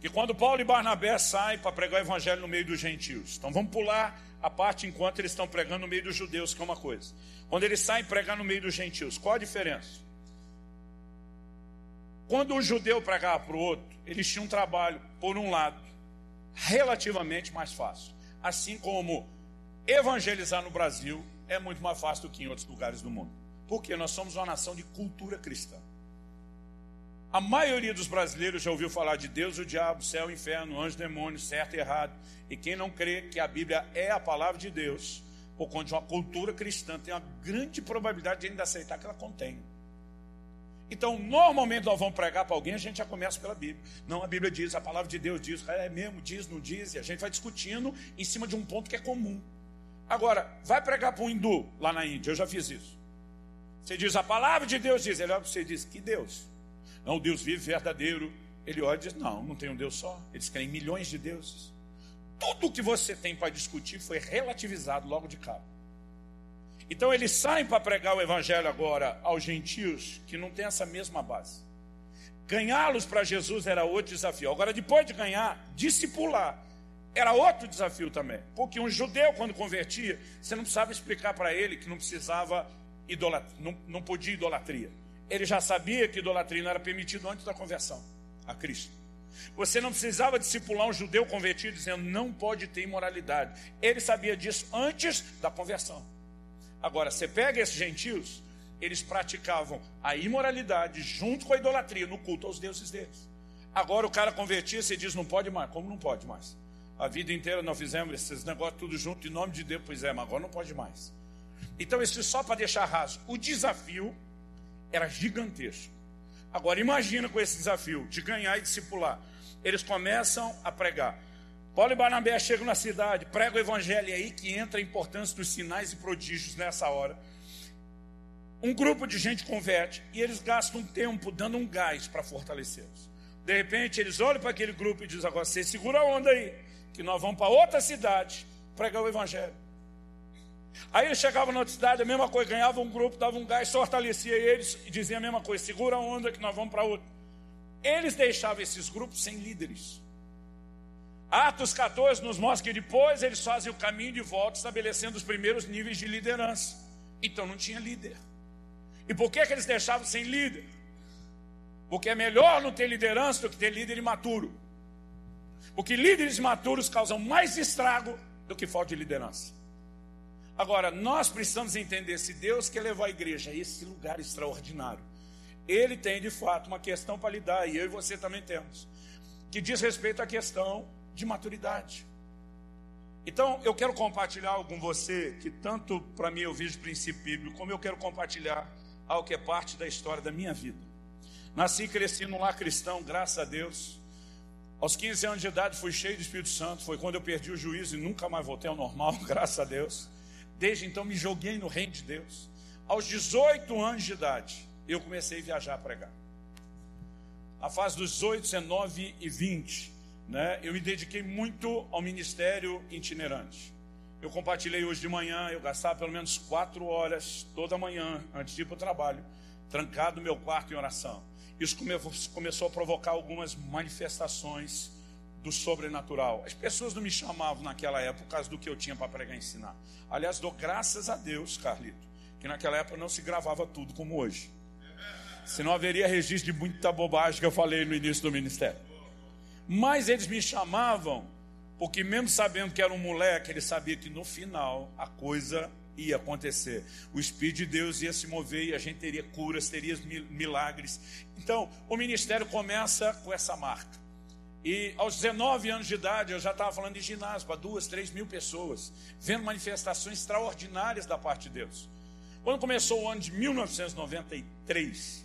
que quando Paulo e Barnabé saem para pregar o evangelho no meio dos gentios, então vamos pular a parte enquanto eles estão pregando no meio dos judeus, que é uma coisa. Quando eles saem pregar no meio dos gentios, qual a diferença? Quando um judeu pregava para o outro, eles tinham um trabalho, por um lado, relativamente mais fácil. Assim como evangelizar no Brasil é muito mais fácil do que em outros lugares do mundo. Porque nós somos uma nação de cultura cristã. A maioria dos brasileiros já ouviu falar de Deus, o diabo, céu, inferno, anjo, demônio, certo e errado. E quem não crê que a Bíblia é a palavra de Deus, por conta de uma cultura cristã, tem uma grande probabilidade de ainda aceitar que ela contém. Então, normalmente nós vamos pregar para alguém, a gente já começa pela Bíblia. Não, a Bíblia diz, a palavra de Deus diz, é mesmo, diz, não diz, e a gente vai discutindo em cima de um ponto que é comum. Agora, vai pregar para um hindu lá na Índia, eu já fiz isso. Você diz, a palavra de Deus diz, ele olha para você e diz, que Deus? Não, Deus vive verdadeiro. Ele olha e diz, não, não tem um Deus só. Eles querem milhões de deuses. Tudo que você tem para discutir foi relativizado logo de cara. Então eles saem para pregar o evangelho agora aos gentios que não tem essa mesma base. Ganhá-los para Jesus era outro desafio. Agora, depois de ganhar, discipular era outro desafio também. Porque um judeu, quando convertia, você não precisava explicar para ele que não precisava idolatria, não, não podia idolatria. Ele já sabia que idolatria não era permitido antes da conversão a Cristo. Você não precisava discipular um judeu convertido dizendo não pode ter imoralidade. Ele sabia disso antes da conversão. Agora, você pega esses gentios, eles praticavam a imoralidade junto com a idolatria no culto aos deuses deles. Agora o cara convertia, você diz, não pode mais. Como não pode mais? A vida inteira nós fizemos esses negócios tudo junto, em nome de Deus, pois é, mas agora não pode mais. Então, isso só para deixar raso. O desafio era gigantesco. Agora, imagina com esse desafio de ganhar e discipular. Eles começam a pregar. Paulo e Barnabé chegam na cidade, pregam o evangelho, e aí que entra a importância dos sinais e prodígios nessa hora. Um grupo de gente converte e eles gastam tempo dando um gás para fortalecê-los. De repente, eles olham para aquele grupo e dizem: Agora, você segura a onda aí, que nós vamos para outra cidade pregar o evangelho. Aí eles chegavam na outra cidade, a mesma coisa, ganhavam um grupo, davam um gás, fortalecia eles e dizia a mesma coisa: segura a onda que nós vamos para outra. Eles deixavam esses grupos sem líderes. Atos 14 nos mostra que depois eles fazem o caminho de volta, estabelecendo os primeiros níveis de liderança. Então não tinha líder. E por que, que eles deixavam sem líder? Porque é melhor não ter liderança do que ter líder imaturo. Porque líderes maturos causam mais estrago do que falta de liderança. Agora, nós precisamos entender se Deus quer levar a igreja a esse lugar extraordinário. Ele tem de fato uma questão para lidar, e eu e você também temos, que diz respeito à questão de maturidade. Então, eu quero compartilhar algo com você que tanto para mim eu vejo princípio bíblico, como eu quero compartilhar algo que é parte da história da minha vida. Nasci e cresci num lar cristão, graças a Deus. Aos 15 anos de idade fui cheio do Espírito Santo, foi quando eu perdi o juízo e nunca mais voltei ao normal, [LAUGHS] graças a Deus. Desde então me joguei no reino de Deus. Aos 18 anos de idade, eu comecei a viajar a pregar. A fase dos 18, 19 e 20, né, eu me dediquei muito ao ministério itinerante. Eu compartilhei hoje de manhã, eu gastava pelo menos quatro horas toda manhã, antes de ir para o trabalho, trancado no meu quarto em oração. Isso come, começou a provocar algumas manifestações do sobrenatural. As pessoas não me chamavam naquela época por causa do que eu tinha para pregar e ensinar. Aliás, dou graças a Deus, Carlito, que naquela época não se gravava tudo como hoje. Senão haveria registro de muita bobagem que eu falei no início do ministério. Mas eles me chamavam, porque mesmo sabendo que era um moleque, ele sabia que no final a coisa ia acontecer. O Espírito de Deus ia se mover e a gente teria curas, teria milagres. Então, o ministério começa com essa marca. E aos 19 anos de idade, eu já estava falando de ginásio para duas, três mil pessoas, vendo manifestações extraordinárias da parte de Deus. Quando começou o ano de 1993,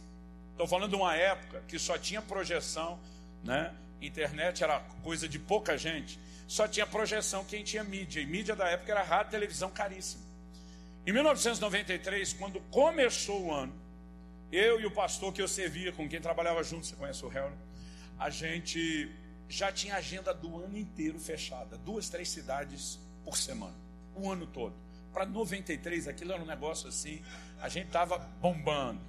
estou falando de uma época que só tinha projeção, né? internet era coisa de pouca gente, só tinha projeção quem tinha mídia, e mídia da época era rádio televisão caríssima. Em 1993, quando começou o ano, eu e o pastor que eu servia, com quem trabalhava junto, você conhece o Helder, a gente já tinha agenda do ano inteiro fechada, duas, três cidades por semana, o ano todo. Para 93, aquilo era um negócio assim, a gente estava bombando.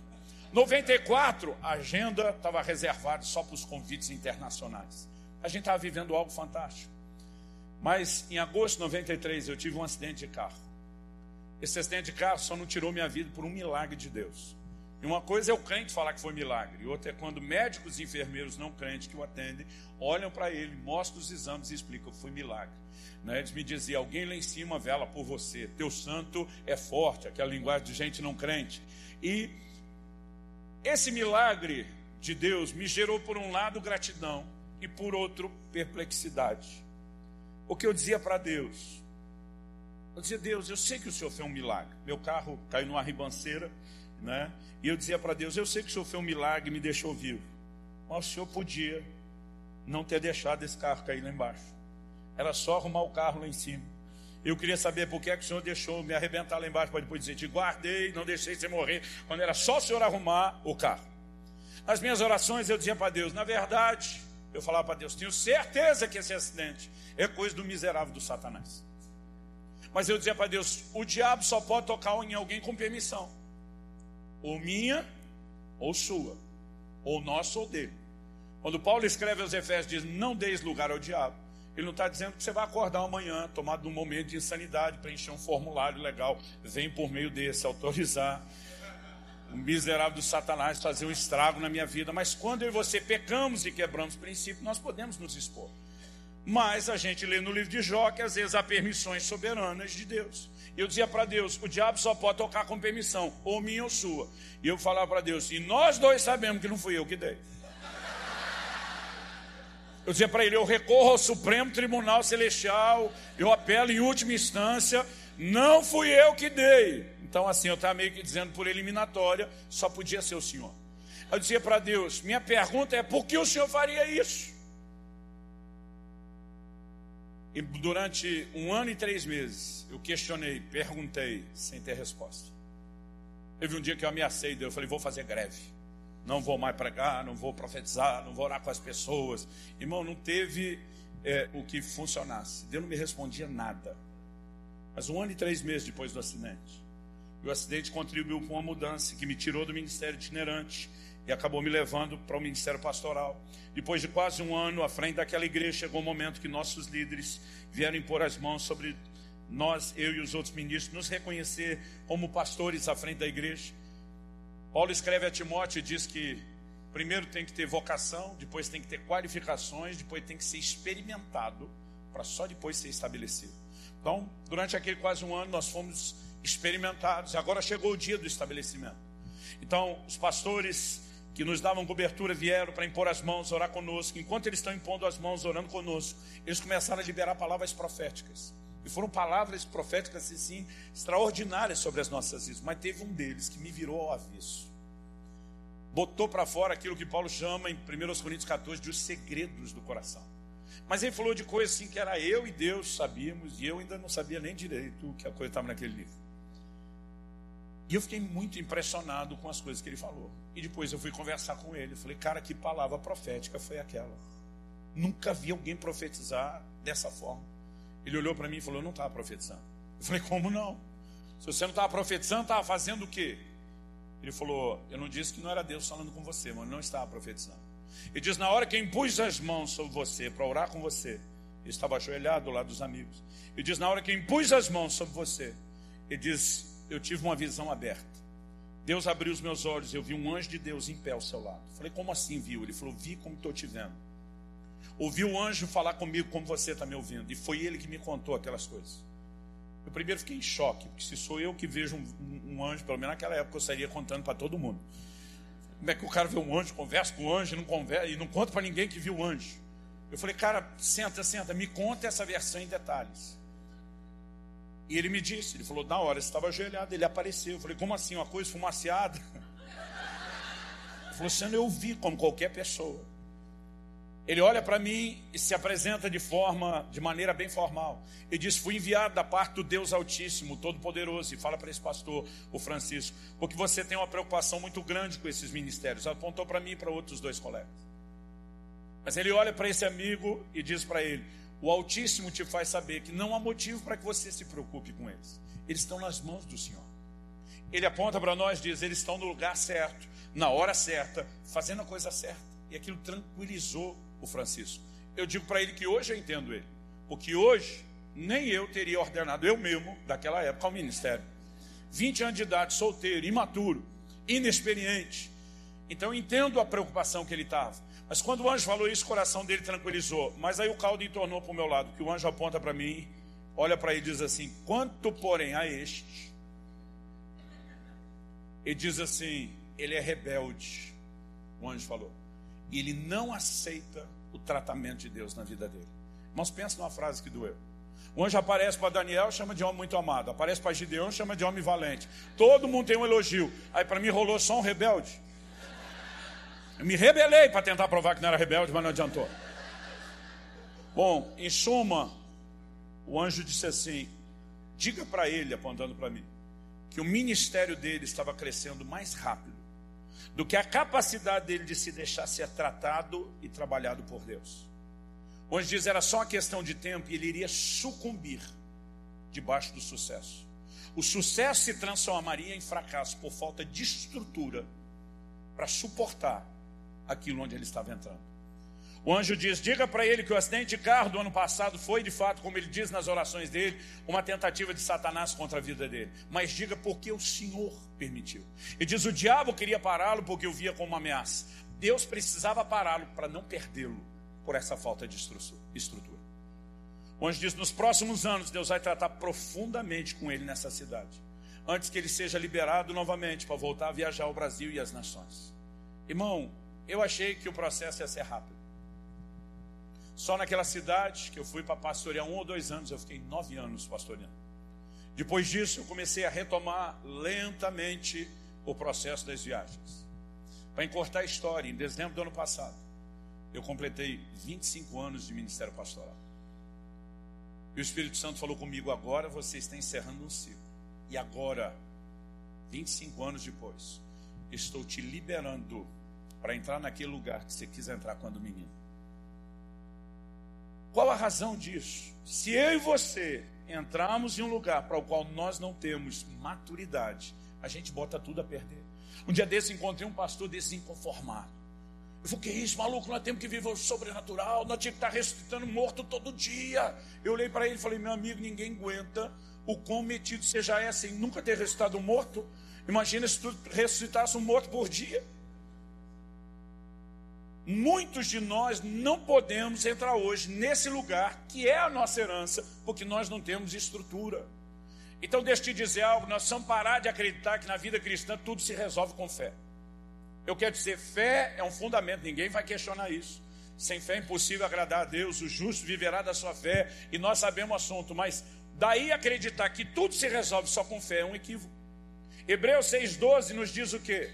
94, a agenda estava reservada só para os convites internacionais. A gente estava vivendo algo fantástico. Mas em agosto de 93 eu tive um acidente de carro. Esse acidente de carro só não tirou minha vida por um milagre de Deus. E uma coisa é o crente falar que foi milagre, e outra é quando médicos e enfermeiros não crentes que o atendem olham para ele, mostram os exames e explicam: foi milagre. Né? Eles me diziam: alguém lá em cima vela por você, teu santo é forte, aquela linguagem de gente não crente. E esse milagre de Deus me gerou, por um lado, gratidão e, por outro, perplexidade. O que eu dizia para Deus? Eu dizia, Deus, eu sei que o Senhor fez um milagre. Meu carro caiu numa ribanceira, né? E eu dizia para Deus: Eu sei que o Senhor fez um milagre e me deixou vivo, mas o Senhor podia não ter deixado esse carro cair lá embaixo. Era só arrumar o carro lá em cima. Eu queria saber por que, é que o Senhor deixou me arrebentar lá embaixo para depois dizer: Te guardei, não deixei você morrer, quando era só o Senhor arrumar o carro. Nas minhas orações eu dizia para Deus: Na verdade, eu falava para Deus: Tenho certeza que esse acidente é coisa do miserável do Satanás. Mas eu dizia para Deus: O diabo só pode tocar em alguém com permissão, ou minha, ou sua, ou nossa ou dele. Quando Paulo escreve aos Efésios, diz: Não deis lugar ao diabo. Ele não está dizendo que você vai acordar amanhã, tomado num momento de insanidade, preencher um formulário legal. Vem por meio desse, autorizar o miserável do Satanás fazer um estrago na minha vida. Mas quando eu e você pecamos e quebramos princípio, nós podemos nos expor. Mas a gente lê no livro de Jó que às vezes há permissões soberanas de Deus. Eu dizia para Deus: o diabo só pode tocar com permissão, ou minha ou sua. E eu falava para Deus: e nós dois sabemos que não fui eu que dei. Eu dizia para ele: eu recorro ao Supremo Tribunal Celestial, eu apelo em última instância, não fui eu que dei. Então, assim, eu estava meio que dizendo por eliminatória, só podia ser o Senhor. Eu dizia para Deus: minha pergunta é: por que o Senhor faria isso? E durante um ano e três meses, eu questionei, perguntei, sem ter resposta. Teve um dia que eu ameacei Deus, eu falei: vou fazer greve não vou mais pregar, não vou profetizar, não vou orar com as pessoas. Irmão, não teve é, o que funcionasse. Deus não me respondia nada. Mas um ano e três meses depois do acidente, o acidente contribuiu para uma mudança que me tirou do ministério itinerante e acabou me levando para o ministério pastoral. Depois de quase um ano à frente daquela igreja, chegou o um momento que nossos líderes vieram impor as mãos sobre nós, eu e os outros ministros, nos reconhecer como pastores à frente da igreja. Paulo escreve a Timóteo e diz que primeiro tem que ter vocação, depois tem que ter qualificações, depois tem que ser experimentado, para só depois ser estabelecido. Então, durante aquele quase um ano, nós fomos experimentados, agora chegou o dia do estabelecimento. Então, os pastores que nos davam cobertura vieram para impor as mãos, orar conosco. Enquanto eles estão impondo as mãos, orando conosco, eles começaram a liberar palavras proféticas. E foram palavras proféticas assim, extraordinárias sobre as nossas vidas. Mas teve um deles que me virou ao avesso. Botou para fora aquilo que Paulo chama em 1 Coríntios 14 de os segredos do coração. Mas ele falou de coisas assim que era eu e Deus sabíamos, e eu ainda não sabia nem direito que a coisa estava naquele livro. E eu fiquei muito impressionado com as coisas que ele falou. E depois eu fui conversar com ele. Falei, cara, que palavra profética foi aquela? Nunca vi alguém profetizar dessa forma. Ele olhou para mim e falou: Eu não estava profetizando. Eu falei: Como não? Se você não estava profetizando, estava fazendo o quê? Ele falou: Eu não disse que não era Deus falando com você, mas não estava profetizando. Ele diz: Na hora que eu impus as mãos sobre você para orar com você, ele estava ajoelhado lá dos amigos. Ele diz: Na hora que eu impus as mãos sobre você, ele diz: Eu tive uma visão aberta. Deus abriu os meus olhos, eu vi um anjo de Deus em pé ao seu lado. Falei: Como assim viu? Ele falou: Vi como estou te vendo ouvi o anjo falar comigo como você está me ouvindo. E foi ele que me contou aquelas coisas. Eu primeiro fiquei em choque, porque se sou eu que vejo um, um anjo, pelo menos naquela época eu estaria contando para todo mundo. Como é que o cara vê um anjo, conversa com o anjo não, conversa, e não conta para ninguém que viu o anjo? Eu falei, cara, senta, senta, me conta essa versão em detalhes. E ele me disse, ele falou, na hora, estava ajoelhado, ele apareceu. Eu falei, como assim, uma coisa fumaciada? [LAUGHS] Ele falou, sendo eu vi como qualquer pessoa. Ele olha para mim e se apresenta de forma, de maneira bem formal. E diz: Fui enviado da parte do Deus Altíssimo, Todo-Poderoso. E fala para esse pastor, o Francisco, porque você tem uma preocupação muito grande com esses ministérios. Apontou para mim e para outros dois colegas. Mas ele olha para esse amigo e diz para ele: O Altíssimo te faz saber que não há motivo para que você se preocupe com eles. Eles estão nas mãos do Senhor. Ele aponta para nós diz: Eles estão no lugar certo, na hora certa, fazendo a coisa certa. E aquilo tranquilizou o Francisco. Eu digo para ele que hoje eu entendo ele, porque hoje nem eu teria ordenado eu mesmo, daquela época, ao ministério. 20 anos de idade, solteiro, imaturo, inexperiente. Então eu entendo a preocupação que ele estava. Mas quando o anjo falou isso, o coração dele tranquilizou. Mas aí o caldo entornou para o meu lado, que o anjo aponta para mim, olha para ele e diz assim: Quanto, porém, a este? Ele diz assim: Ele é rebelde. O anjo falou e ele não aceita o tratamento de Deus na vida dele. Mas pensa numa frase que doeu. O anjo aparece para Daniel, chama de homem muito amado. Aparece para Gideão, chama de homem valente. Todo mundo tem um elogio. Aí para mim rolou só um rebelde. Eu me rebelei para tentar provar que não era rebelde, mas não adiantou. Bom, em suma, o anjo disse assim: diga para ele, apontando para mim, que o ministério dele estava crescendo mais rápido do que a capacidade dele de se deixar ser tratado e trabalhado por Deus. Onde diz era só uma questão de tempo e ele iria sucumbir debaixo do sucesso. O sucesso se transformaria em fracasso por falta de estrutura para suportar aquilo onde ele estava entrando. O anjo diz: diga para ele que o acidente de carro do ano passado foi, de fato, como ele diz nas orações dele, uma tentativa de Satanás contra a vida dele. Mas diga porque o Senhor permitiu. E diz: o diabo queria pará-lo porque o via como uma ameaça. Deus precisava pará-lo para não perdê-lo por essa falta de estrutura. O anjo diz: nos próximos anos, Deus vai tratar profundamente com ele nessa cidade, antes que ele seja liberado novamente para voltar a viajar ao Brasil e às nações. Irmão, eu achei que o processo ia ser rápido. Só naquela cidade que eu fui para pastorear um ou dois anos, eu fiquei nove anos pastoreando. Depois disso, eu comecei a retomar lentamente o processo das viagens. Para encurtar a história, em dezembro do ano passado, eu completei 25 anos de ministério pastoral. E o Espírito Santo falou comigo: agora você está encerrando um ciclo. E agora, 25 anos depois, estou te liberando para entrar naquele lugar que você quis entrar quando menino. Qual a razão disso? Se eu e você entrarmos em um lugar para o qual nós não temos maturidade, a gente bota tudo a perder. Um dia desse encontrei um pastor desse inconformado. Eu falei, que isso, maluco, nós temos que viver o sobrenatural, nós temos que estar ressuscitando morto todo dia. Eu olhei para ele e falei, meu amigo, ninguém aguenta o quão metido você já é sem nunca ter ressuscitado um morto. Imagina se tu ressuscitasse um morto por dia. Muitos de nós não podemos entrar hoje nesse lugar que é a nossa herança, porque nós não temos estrutura. Então, deixa eu te dizer algo: nós precisamos parar de acreditar que na vida cristã tudo se resolve com fé. Eu quero dizer, fé é um fundamento, ninguém vai questionar isso. Sem fé é impossível agradar a Deus, o justo viverá da sua fé, e nós sabemos o assunto, mas daí acreditar que tudo se resolve só com fé é um equívoco. Hebreus 6,12 nos diz o quê?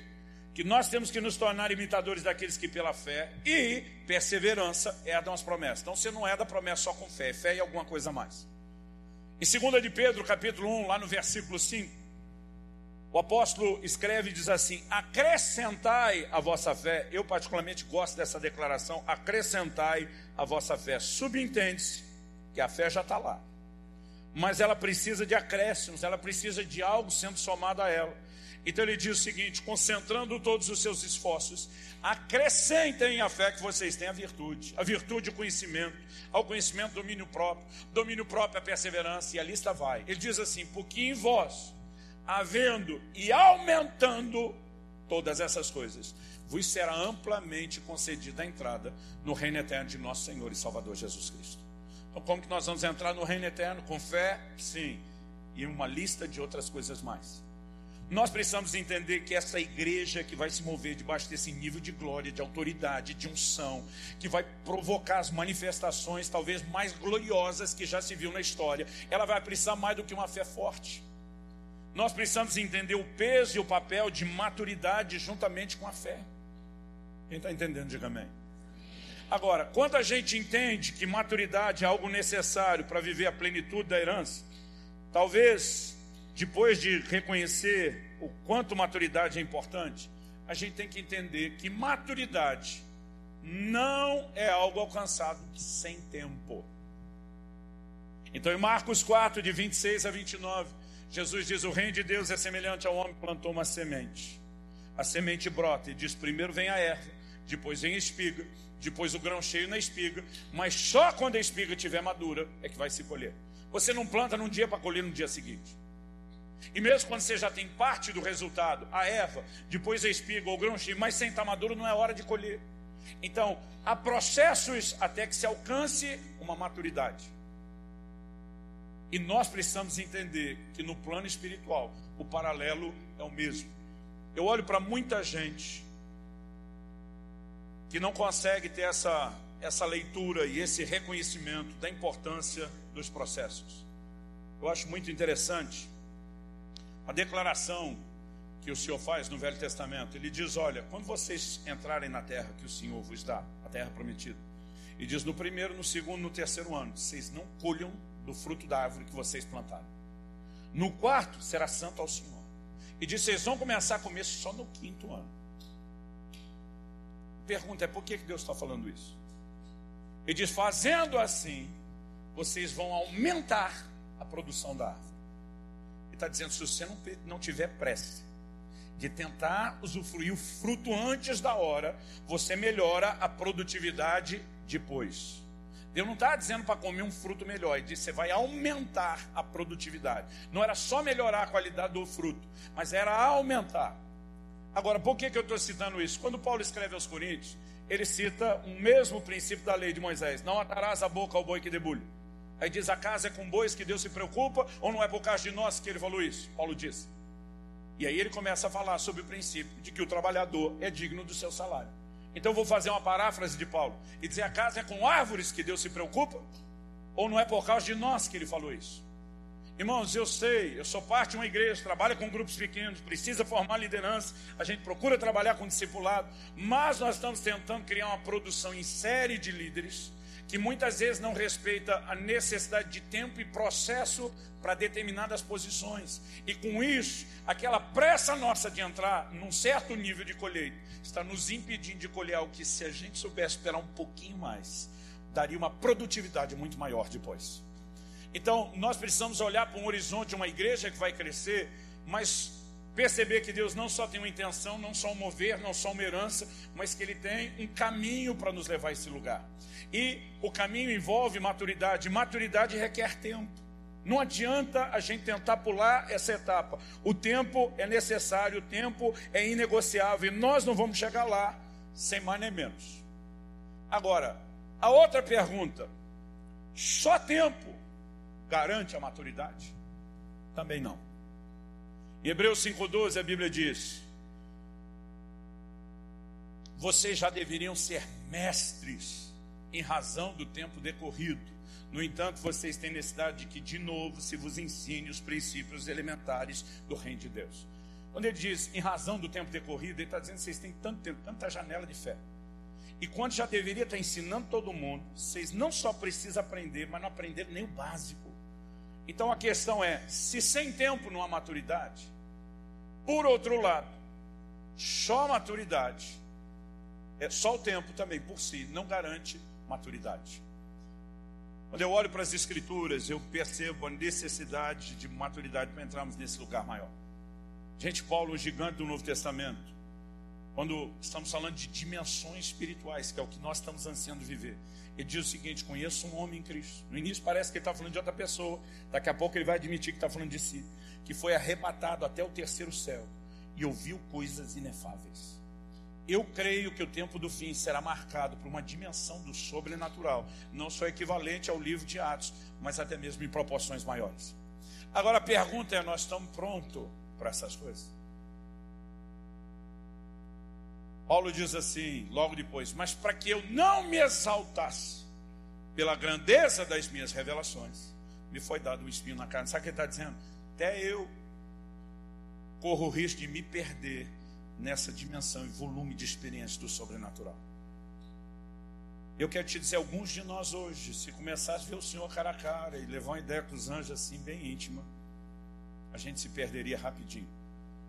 Que nós temos que nos tornar imitadores daqueles que pela fé e perseverança herdam as promessas. Então você não é da promessa só com fé, é fé e alguma coisa mais. Em 2 de Pedro, capítulo 1, lá no versículo 5, o apóstolo escreve e diz assim: acrescentai a vossa fé. Eu particularmente gosto dessa declaração, acrescentai a vossa fé. Subentende-se que a fé já está lá. Mas ela precisa de acréscimos, ela precisa de algo sendo somado a ela. Então ele diz o seguinte: concentrando todos os seus esforços, acrescentem a fé que vocês têm a virtude, a virtude o conhecimento, ao conhecimento domínio próprio, domínio próprio a perseverança, e a lista vai. Ele diz assim: porque em vós, havendo e aumentando todas essas coisas, vos será amplamente concedida a entrada no reino eterno de nosso Senhor e Salvador Jesus Cristo. Então, como que nós vamos entrar no reino eterno? Com fé? Sim. E uma lista de outras coisas mais. Nós precisamos entender que essa igreja que vai se mover debaixo desse nível de glória, de autoridade, de unção, que vai provocar as manifestações talvez mais gloriosas que já se viu na história, ela vai precisar mais do que uma fé forte. Nós precisamos entender o peso e o papel de maturidade juntamente com a fé. Quem está entendendo, diga amém. Agora, quando a gente entende que maturidade é algo necessário para viver a plenitude da herança, talvez depois de reconhecer o quanto maturidade é importante, a gente tem que entender que maturidade não é algo alcançado sem tempo. Então, em Marcos 4, de 26 a 29, Jesus diz: O reino de Deus é semelhante ao homem que plantou uma semente. A semente brota e diz: primeiro vem a erva, depois vem a espiga, depois o grão cheio na espiga, mas só quando a espiga estiver madura é que vai se colher. Você não planta num dia para colher no dia seguinte. E mesmo quando você já tem parte do resultado, a erva, depois a espiga ou o grão mas sem estar maduro não é hora de colher. Então, há processos até que se alcance uma maturidade. E nós precisamos entender que no plano espiritual o paralelo é o mesmo. Eu olho para muita gente que não consegue ter essa essa leitura e esse reconhecimento da importância dos processos. Eu acho muito interessante a declaração que o Senhor faz no Velho Testamento. Ele diz: Olha, quando vocês entrarem na terra que o Senhor vos dá, a terra prometida, e diz no primeiro, no segundo, no terceiro ano, vocês não colham do fruto da árvore que vocês plantaram. No quarto, será santo ao Senhor. E diz: Vocês vão começar a comer só no quinto ano. Pergunta é: por que Deus está falando isso? Ele diz: Fazendo assim, vocês vão aumentar a produção da árvore. Está dizendo: se você não, não tiver pressa de tentar usufruir o fruto antes da hora, você melhora a produtividade depois. Deus não está dizendo para comer um fruto melhor, ele disse: você vai aumentar a produtividade. Não era só melhorar a qualidade do fruto, mas era aumentar. Agora, por que, que eu estou citando isso? Quando Paulo escreve aos Coríntios, ele cita o mesmo princípio da lei de Moisés: não atarás a boca ao boi que debulha. Aí diz: a casa é com bois que Deus se preocupa, ou não é por causa de nós que ele falou isso? Paulo diz. E aí ele começa a falar sobre o princípio de que o trabalhador é digno do seu salário. Então eu vou fazer uma paráfrase de Paulo e dizer: a casa é com árvores que Deus se preocupa? Ou não é por causa de nós que ele falou isso? Irmãos, eu sei, eu sou parte de uma igreja, trabalha com grupos pequenos, precisa formar liderança, a gente procura trabalhar com discipulado, mas nós estamos tentando criar uma produção em série de líderes que muitas vezes não respeita a necessidade de tempo e processo para determinadas posições. E com isso, aquela pressa nossa de entrar num certo nível de colheita está nos impedindo de colher algo que, se a gente soubesse esperar um pouquinho mais, daria uma produtividade muito maior depois. Então, nós precisamos olhar para um horizonte uma igreja que vai crescer, mas perceber que Deus não só tem uma intenção, não só um mover, não só uma herança, mas que Ele tem um caminho para nos levar a esse lugar. E o caminho envolve maturidade. Maturidade requer tempo. Não adianta a gente tentar pular essa etapa. O tempo é necessário, o tempo é inegociável. E nós não vamos chegar lá sem mais nem menos. Agora, a outra pergunta: só tempo garante a maturidade? Também não. Em Hebreus 5,12 a Bíblia diz: Vocês já deveriam ser mestres em razão do tempo decorrido. No entanto, vocês têm necessidade de que, de novo, se vos ensine os princípios elementares do reino de Deus. Quando ele diz em razão do tempo decorrido, ele está dizendo que vocês têm tanto tempo, tanta janela de fé. E quando já deveria estar ensinando todo mundo, vocês não só precisam aprender, mas não aprenderam nem o básico. Então a questão é: se sem tempo não há maturidade, por outro lado, só maturidade, é, só o tempo também por si não garante maturidade. Quando eu olho para as Escrituras, eu percebo a necessidade de maturidade para entrarmos nesse lugar maior. Gente, Paulo, o gigante do Novo Testamento, quando estamos falando de dimensões espirituais, que é o que nós estamos ansiando viver, ele diz o seguinte: conheço um homem em Cristo. No início parece que ele está falando de outra pessoa, daqui a pouco ele vai admitir que está falando de si, que foi arrebatado até o terceiro céu e ouviu coisas inefáveis. Eu creio que o tempo do fim será marcado por uma dimensão do sobrenatural, não só equivalente ao livro de Atos, mas até mesmo em proporções maiores. Agora a pergunta é: nós estamos prontos para essas coisas? Paulo diz assim, logo depois: Mas para que eu não me exaltasse pela grandeza das minhas revelações, me foi dado um espinho na carne. Sabe o que ele está dizendo? Até eu corro o risco de me perder nessa dimensão e volume de experiência do sobrenatural. Eu quero te dizer, alguns de nós hoje, se começasse a ver o Senhor cara a cara e levar uma ideia com os anjos assim, bem íntima, a gente se perderia rapidinho.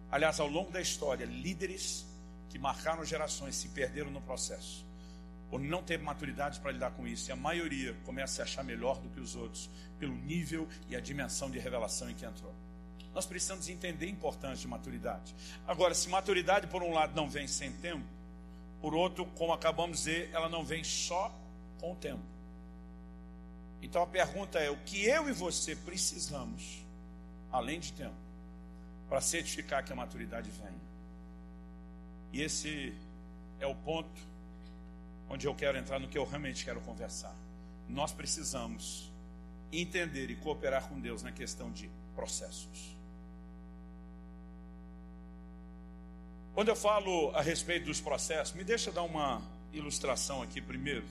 Aliás, ao longo da história, líderes que marcaram gerações se perderam no processo, ou não teve maturidade para lidar com isso, e a maioria começa a se achar melhor do que os outros, pelo nível e a dimensão de revelação em que entrou. Nós precisamos entender a importância de maturidade. Agora, se maturidade, por um lado, não vem sem tempo, por outro, como acabamos de dizer, ela não vem só com o tempo. Então a pergunta é: o que eu e você precisamos, além de tempo, para certificar que a maturidade vem? E esse é o ponto onde eu quero entrar no que eu realmente quero conversar. Nós precisamos entender e cooperar com Deus na questão de processos. Quando eu falo a respeito dos processos, me deixa dar uma ilustração aqui primeiro.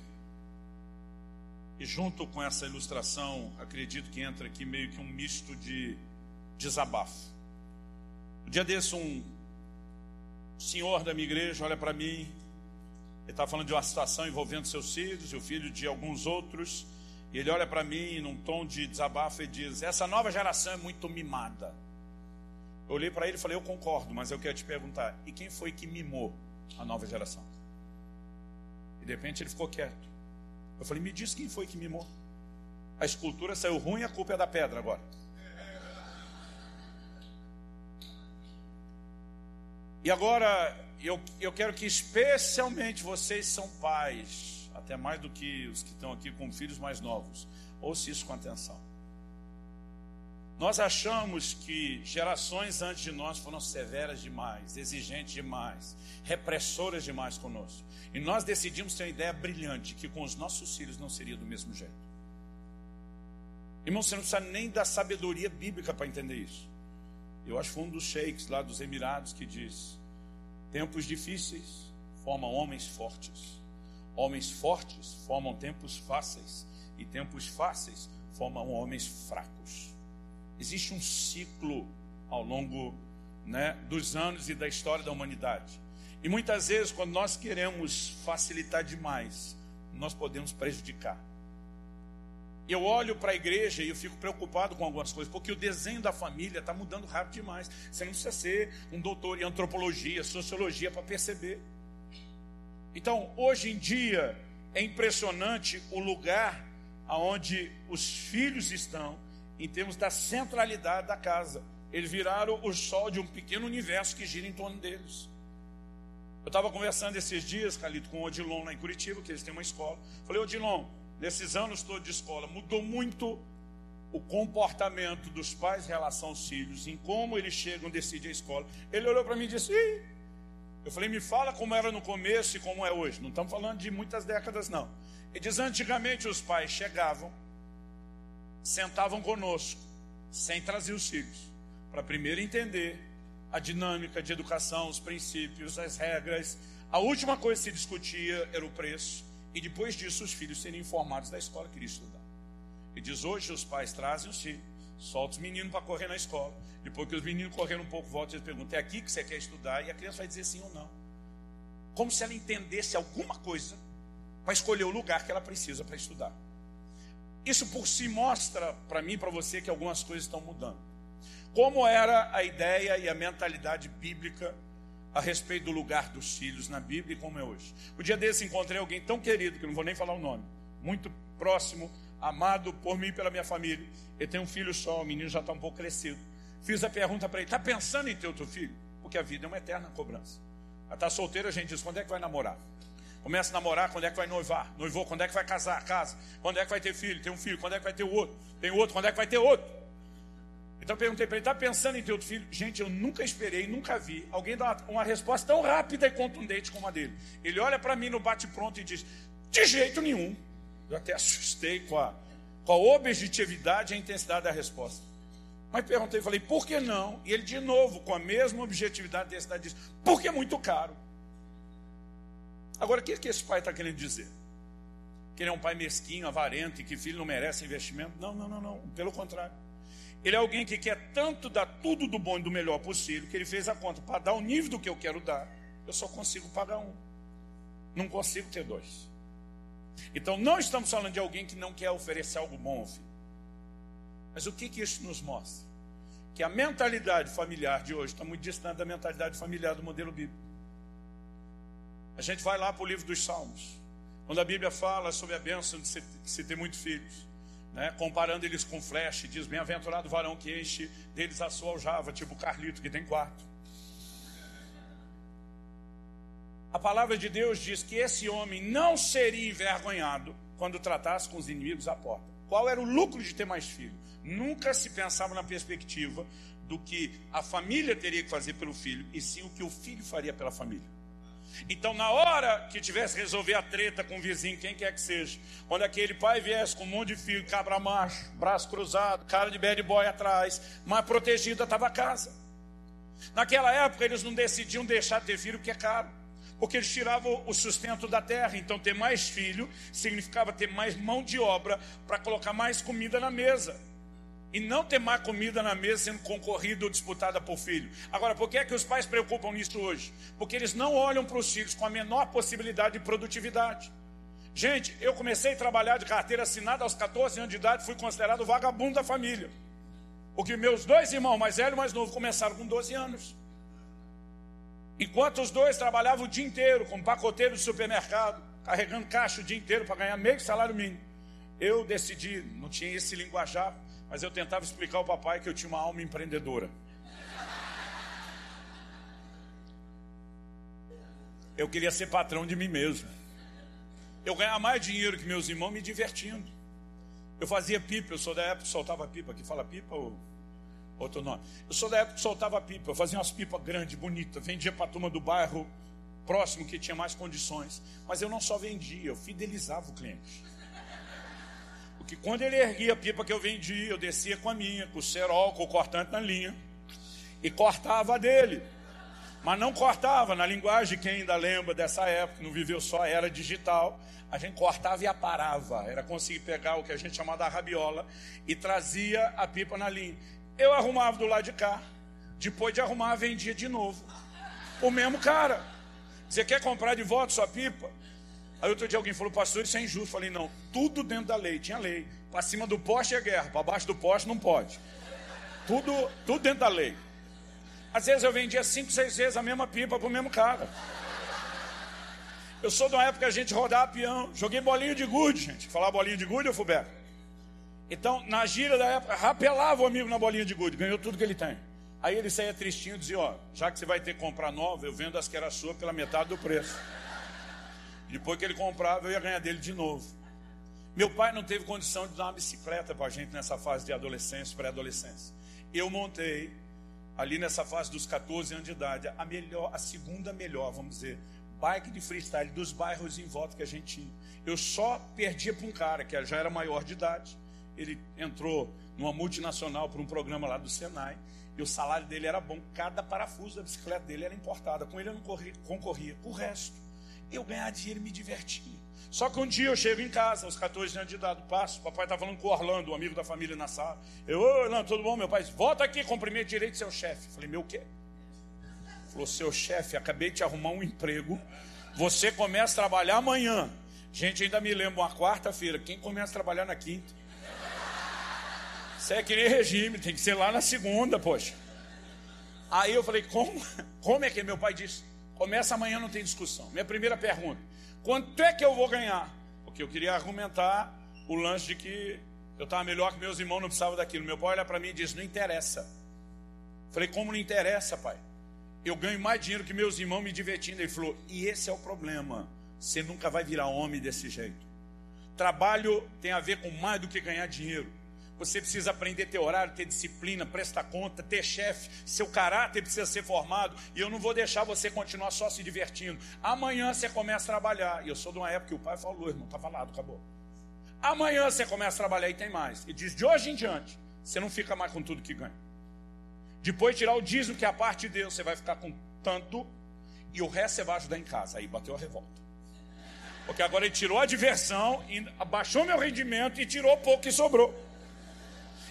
E junto com essa ilustração, acredito que entra aqui meio que um misto de desabafo. Um dia desse, um senhor da minha igreja olha para mim, ele está falando de uma situação envolvendo seus filhos e o filho de alguns outros, e ele olha para mim num tom de desabafo e diz: Essa nova geração é muito mimada. Eu olhei para ele e falei: Eu concordo, mas eu quero te perguntar: e quem foi que mimou a nova geração? E de repente ele ficou quieto. Eu falei: Me diz quem foi que mimou. A escultura saiu ruim, a culpa é da pedra agora. E agora, eu, eu quero que especialmente vocês são pais, até mais do que os que estão aqui com filhos mais novos, ouça isso com atenção. Nós achamos que gerações antes de nós foram severas demais, exigentes demais, repressoras demais conosco. E nós decidimos ter uma ideia brilhante que com os nossos filhos não seria do mesmo jeito. Irmão, você não precisa nem da sabedoria bíblica para entender isso. Eu acho que foi um dos sheiks lá dos Emirados que diz: tempos difíceis formam homens fortes, homens fortes formam tempos fáceis, e tempos fáceis formam homens fracos. Existe um ciclo ao longo né, dos anos e da história da humanidade. E muitas vezes, quando nós queremos facilitar demais, nós podemos prejudicar. Eu olho para a igreja e eu fico preocupado com algumas coisas, porque o desenho da família está mudando rápido demais. Você não precisa ser um doutor em antropologia, sociologia para perceber. Então, hoje em dia, é impressionante o lugar aonde os filhos estão em termos da centralidade da casa. Eles viraram o sol de um pequeno universo que gira em torno deles. Eu estava conversando esses dias, Calito, com o Odilon lá em Curitiba, que eles têm uma escola. Falei, Odilon, nesses anos todos de escola, mudou muito o comportamento dos pais em relação aos filhos, em como eles chegam, decidem a escola. Ele olhou para mim e disse: Ih! Eu falei, me fala como era no começo e como é hoje. Não estamos falando de muitas décadas, não. Ele diz: antigamente os pais chegavam, sentavam conosco, sem trazer os filhos, para primeiro entender a dinâmica de educação, os princípios, as regras. A última coisa que se discutia era o preço, e depois disso os filhos serem informados da escola que queriam estudar. E diz: hoje os pais trazem os filhos, soltam os meninos para correr na escola. Depois que os meninos correram um pouco, voltam e perguntam: é aqui que você quer estudar? E a criança vai dizer sim ou não. Como se ela entendesse alguma coisa para escolher o lugar que ela precisa para estudar. Isso por si mostra para mim e para você que algumas coisas estão mudando. Como era a ideia e a mentalidade bíblica a respeito do lugar dos filhos na Bíblia e como é hoje. O dia desse encontrei alguém tão querido, que não vou nem falar o nome, muito próximo, amado por mim e pela minha família. Ele tem um filho só, o menino já está um pouco crescido. Fiz a pergunta para ele: está pensando em ter outro filho? Porque a vida é uma eterna cobrança. Está solteiro, a gente diz: quando é que vai namorar? Começa a namorar, quando é que vai noivar? Noivou, quando é que vai casar? Casa. Quando é que vai ter filho? Tem um filho, quando é que vai ter outro? Tem outro, quando é que vai ter outro? Então eu perguntei para ele, está pensando em ter outro filho? Gente, eu nunca esperei, nunca vi alguém dar uma, resposta tão rápida e contundente como a dele. Ele olha para mim no bate-pronto e diz, de jeito nenhum. Eu até assustei com a, com a objetividade e a intensidade da resposta. Mas perguntei, falei, por que não? E ele de novo, com a mesma objetividade e intensidade, diz, porque é muito caro. Agora, o que, que esse pai está querendo dizer? Que ele é um pai mesquinho, avarento e que filho não merece investimento? Não, não, não, não. Pelo contrário. Ele é alguém que quer tanto dar tudo do bom e do melhor possível, que ele fez a conta. Para dar o nível do que eu quero dar, eu só consigo pagar um. Não consigo ter dois. Então, não estamos falando de alguém que não quer oferecer algo bom ao filho. Mas o que, que isso nos mostra? Que a mentalidade familiar de hoje está muito distante da mentalidade familiar do modelo bíblico. A gente vai lá para o livro dos Salmos, quando a Bíblia fala sobre a bênção de se, de se ter muitos filhos, né? comparando eles com flecha, diz: Bem-aventurado o varão que enche deles a sua aljava, tipo Carlito, que tem quatro. A palavra de Deus diz que esse homem não seria envergonhado quando tratasse com os inimigos à porta. Qual era o lucro de ter mais filhos? Nunca se pensava na perspectiva do que a família teria que fazer pelo filho, e sim o que o filho faria pela família. Então, na hora que tivesse resolver a treta com o vizinho, quem quer que seja, quando aquele pai viesse com um monte de filho, cabra macho, braço cruzado, cara de bad boy atrás, mas protegida estava a casa. Naquela época, eles não decidiam deixar de ter filho porque é caro. porque eles tiravam o sustento da terra. Então, ter mais filho significava ter mais mão de obra para colocar mais comida na mesa. E não ter mais comida na mesa sendo concorrida ou disputada por filho. Agora, por que é que os pais preocupam nisso hoje? Porque eles não olham para os filhos com a menor possibilidade de produtividade. Gente, eu comecei a trabalhar de carteira assinada aos 14 anos de idade, fui considerado vagabundo da família. Porque meus dois irmãos, mais velho e mais novo, começaram com 12 anos. Enquanto os dois trabalhavam o dia inteiro como pacoteiro de supermercado, carregando caixa o dia inteiro para ganhar meio salário mínimo, eu decidi, não tinha esse linguajar, mas eu tentava explicar ao papai que eu tinha uma alma empreendedora. Eu queria ser patrão de mim mesmo. Eu ganhava mais dinheiro que meus irmãos me divertindo. Eu fazia pipa, eu sou da época que soltava pipa, que fala pipa ou outro nome. Eu sou da época que soltava pipa, eu fazia umas pipas grandes, bonitas, vendia para a turma do bairro próximo que tinha mais condições. Mas eu não só vendia, eu fidelizava o cliente. Porque quando ele erguia a pipa que eu vendia, eu descia com a minha, com o cerol, com o cortante na linha, e cortava a dele. Mas não cortava, na linguagem, quem ainda lembra dessa época, não viveu só a era digital, a gente cortava e aparava. Era conseguir pegar o que a gente chamava da rabiola e trazia a pipa na linha. Eu arrumava do lado de cá. Depois de arrumar, vendia de novo. O mesmo cara. Você quer comprar de volta sua pipa? Aí outro dia alguém falou, pastor, isso é injusto. Falei, não, tudo dentro da lei, tinha lei. Para cima do poste é guerra, para baixo do poste não pode. Tudo, tudo dentro da lei. Às vezes eu vendia cinco, seis vezes a mesma pipa para o mesmo cara. Eu sou de uma época que a gente rodava peão. Joguei bolinho de gude, gente. Falar bolinho de gude, ou Fubeco? Então, na gira da época, rapelava o amigo na bolinha de gude, ganhou tudo que ele tem. Aí ele saía tristinho e dizia: Ó, já que você vai ter que comprar nova, eu vendo as que era sua pela metade do preço. Depois que ele comprava, eu ia ganhar dele de novo. Meu pai não teve condição de dar uma bicicleta para a gente nessa fase de adolescência, pré-adolescência. Eu montei, ali nessa fase dos 14 anos de idade, a melhor, a segunda melhor, vamos dizer, bike de freestyle dos bairros em volta que a gente tinha. Eu só perdia para um cara que já era maior de idade ele entrou numa multinacional para um programa lá do Senai, e o salário dele era bom, cada parafuso da bicicleta dele era importada, com ele eu não corria, concorria. O resto, eu ganhava dinheiro e me divertia. Só que um dia eu chego em casa, aos 14 anos de idade, passo, papai está falando com o Orlando, um amigo da família na sala. Eu, ô Orlando, tudo bom? Meu pai volta aqui, cumprimento direito seu chefe. Falei, meu quê? Falou, seu chefe, acabei de arrumar um emprego, você começa a trabalhar amanhã. Gente, ainda me lembro, uma quarta-feira, quem começa a trabalhar na quinta? Isso é que nem regime, tem que ser lá na segunda, poxa. Aí eu falei, como, como é que meu pai disse? Começa amanhã, não tem discussão. Minha primeira pergunta: quanto é que eu vou ganhar? Porque eu queria argumentar o lance de que eu estava melhor que meus irmãos, não precisava daquilo. Meu pai olha para mim e diz: não interessa. Falei, como não interessa, pai? Eu ganho mais dinheiro que meus irmãos me divertindo. Ele falou: e esse é o problema. Você nunca vai virar homem desse jeito. Trabalho tem a ver com mais do que ganhar dinheiro. Você precisa aprender a ter horário, ter disciplina, prestar conta, ter chefe. Seu caráter precisa ser formado. E eu não vou deixar você continuar só se divertindo. Amanhã você começa a trabalhar. E eu sou de uma época que o pai falou, irmão, está falado, acabou. Amanhã você começa a trabalhar e tem mais. E diz, de hoje em diante, você não fica mais com tudo que ganha. Depois tirar o dízimo que é a parte de Deus, você vai ficar com tanto. E o resto você vai ajudar em casa. Aí bateu a revolta. Porque agora ele tirou a diversão, abaixou meu rendimento e tirou pouco que sobrou.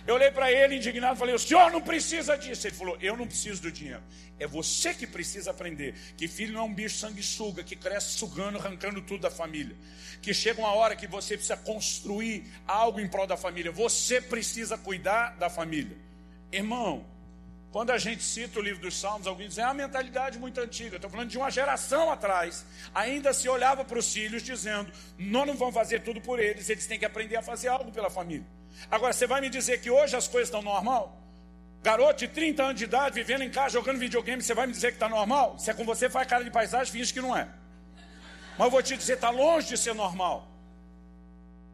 Eu olhei para ele indignado e falei: O senhor não precisa disso. Ele falou: Eu não preciso do dinheiro. É você que precisa aprender que filho não é um bicho sanguessuga que cresce sugando, arrancando tudo da família. Que chega uma hora que você precisa construir algo em prol da família. Você precisa cuidar da família. Irmão, quando a gente cita o livro dos Salmos, alguém diz: É uma mentalidade muito antiga. Estou falando de uma geração atrás. Ainda se olhava para os filhos dizendo: Nós não vamos fazer tudo por eles, eles têm que aprender a fazer algo pela família. Agora, você vai me dizer que hoje as coisas estão normal? Garoto de 30 anos de idade, vivendo em casa, jogando videogame, você vai me dizer que está normal? Se é com você, faz cara de paisagem, finge que não é. Mas eu vou te dizer, está longe de ser normal.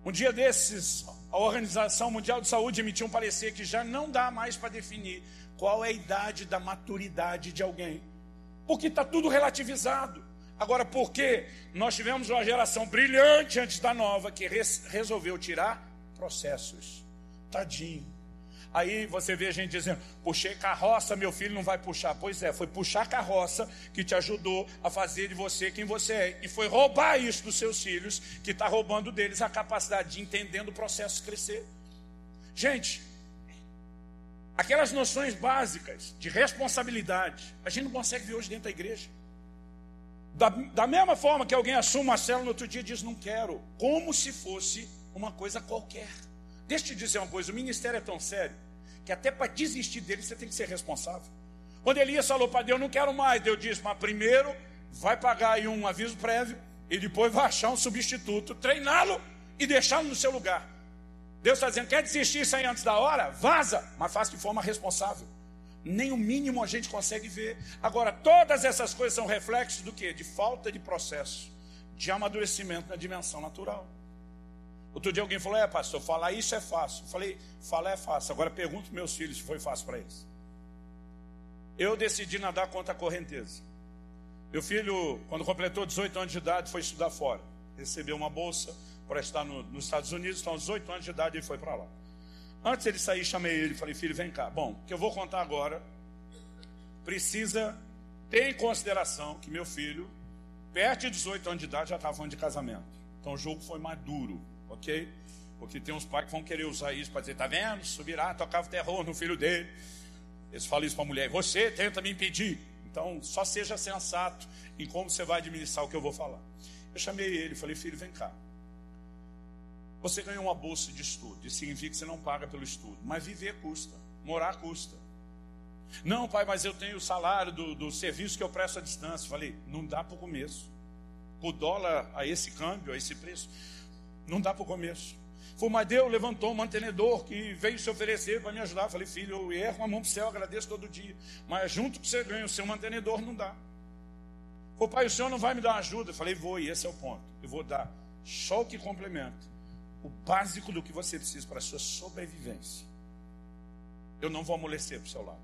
Um dia desses, a Organização Mundial de Saúde emitiu um parecer que já não dá mais para definir qual é a idade da maturidade de alguém. Porque está tudo relativizado. Agora, por que nós tivemos uma geração brilhante antes da nova que res resolveu tirar processos. Tadinho. Aí você vê gente dizendo: puxei carroça, meu filho não vai puxar. Pois é, foi puxar carroça que te ajudou a fazer de você quem você é. E foi roubar isso dos seus filhos, que está roubando deles a capacidade de entendendo o processo crescer. Gente, aquelas noções básicas de responsabilidade, a gente não consegue ver hoje dentro da igreja. Da, da mesma forma que alguém assume uma célula no outro dia diz não quero, como se fosse uma coisa qualquer. Deixa eu te dizer uma coisa: o ministério é tão sério que até para desistir dele você tem que ser responsável. Quando Elias falou para Deus, não quero mais, Deus disse, mas primeiro vai pagar aí um aviso prévio e depois vai achar um substituto, treiná-lo e deixá-lo no seu lugar. Deus está dizendo, quer desistir isso aí antes da hora? Vaza, mas faça de forma responsável. Nem o mínimo a gente consegue ver. Agora, todas essas coisas são reflexos do que? De falta de processo, de amadurecimento na dimensão natural. Outro dia alguém falou: É, pastor, falar isso é fácil. Eu falei: Falar é fácil. Agora pergunto para meus filhos se foi fácil para eles. Eu decidi nadar contra a correnteza. Meu filho, quando completou 18 anos de idade, foi estudar fora. Recebeu uma bolsa para estar no, nos Estados Unidos. Então, aos 18 anos de idade, ele foi para lá. Antes ele sair, chamei ele e falei: Filho, vem cá. Bom, o que eu vou contar agora precisa ter em consideração que meu filho, perto de 18 anos de idade, já estava falando de casamento. Então, o jogo foi mais duro ok? Porque tem uns pais que vão querer usar isso para dizer, tá vendo? Subirá, tocava terror no filho dele. Eles falam isso para a mulher, você tenta me impedir. Então, só seja sensato em como você vai administrar o que eu vou falar. Eu chamei ele, falei, filho, vem cá. Você ganhou uma bolsa de estudo, isso significa que você não paga pelo estudo, mas viver custa, morar custa. Não, pai, mas eu tenho o salário do, do serviço que eu presto à distância. Falei, não dá para o começo. O dólar a esse câmbio, a esse preço, não dá para o começo. Foi Deus levantou um mantenedor que veio se oferecer para me ajudar. Falei, filho, eu erro a mão para o céu, agradeço todo dia. Mas junto que você ganha o seu mantenedor, não dá. Falei, pai, o senhor não vai me dar ajuda? Falei, vou, e esse é o ponto. Eu vou dar só o que complementa. O básico do que você precisa para a sua sobrevivência. Eu não vou amolecer para o seu lado.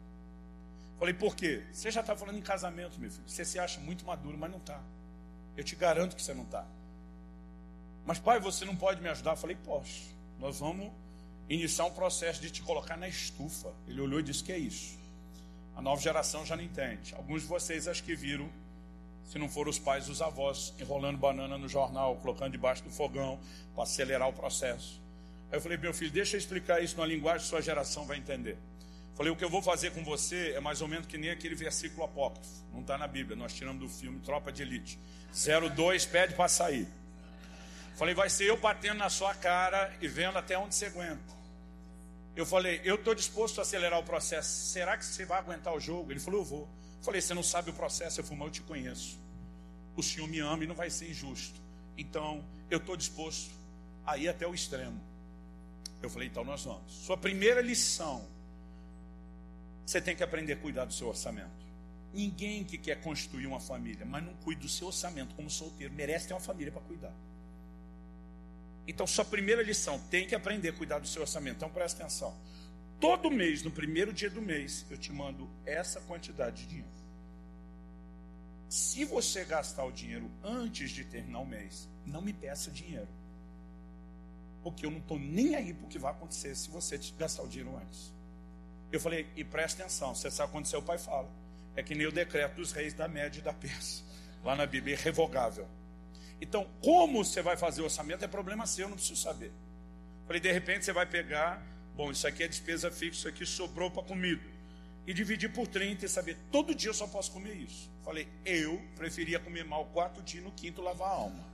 Falei, por quê? Você já está falando em casamento, meu filho. Você se acha muito maduro, mas não está. Eu te garanto que você não está. Mas, pai, você não pode me ajudar? Eu falei, posso. Nós vamos iniciar um processo de te colocar na estufa. Ele olhou e disse: Que é isso? A nova geração já não entende. Alguns de vocês acho que viram, se não foram os pais, os avós, enrolando banana no jornal, colocando debaixo do fogão para acelerar o processo. Aí eu falei, meu filho, deixa eu explicar isso numa linguagem que sua geração vai entender. Falei, o que eu vou fazer com você é mais ou menos que nem aquele versículo apócrifo. Não está na Bíblia, nós tiramos do filme Tropa de Elite. 02 pede para sair. Falei, vai ser eu batendo na sua cara e vendo até onde você aguenta. Eu falei, eu estou disposto a acelerar o processo. Será que você vai aguentar o jogo? Ele falou, eu vou. Falei, você não sabe o processo? Eu falei, mas eu te conheço. O Senhor me ama e não vai ser injusto. Então, eu estou disposto a ir até o extremo. Eu falei, então nós vamos. Sua primeira lição, você tem que aprender a cuidar do seu orçamento. Ninguém que quer construir uma família, mas não cuida do seu orçamento como solteiro, merece ter uma família para cuidar. Então, sua primeira lição, tem que aprender a cuidar do seu orçamento. Então, presta atenção. Todo mês, no primeiro dia do mês, eu te mando essa quantidade de dinheiro. Se você gastar o dinheiro antes de terminar o mês, não me peça dinheiro. Porque eu não estou nem aí para o que vai acontecer se você gastar o dinheiro antes. Eu falei, e presta atenção, você sabe quando seu pai fala. É que nem o decreto dos reis da média e da Pérsia. Lá na Bíblia, irrevogável. Então, como você vai fazer o orçamento é problema seu, eu não preciso saber. Falei, de repente você vai pegar, bom, isso aqui é despesa fixa, isso aqui sobrou para comida. E dividir por 30 e saber, todo dia eu só posso comer isso. Falei, eu preferia comer mal quatro dias, no quinto lavar a alma.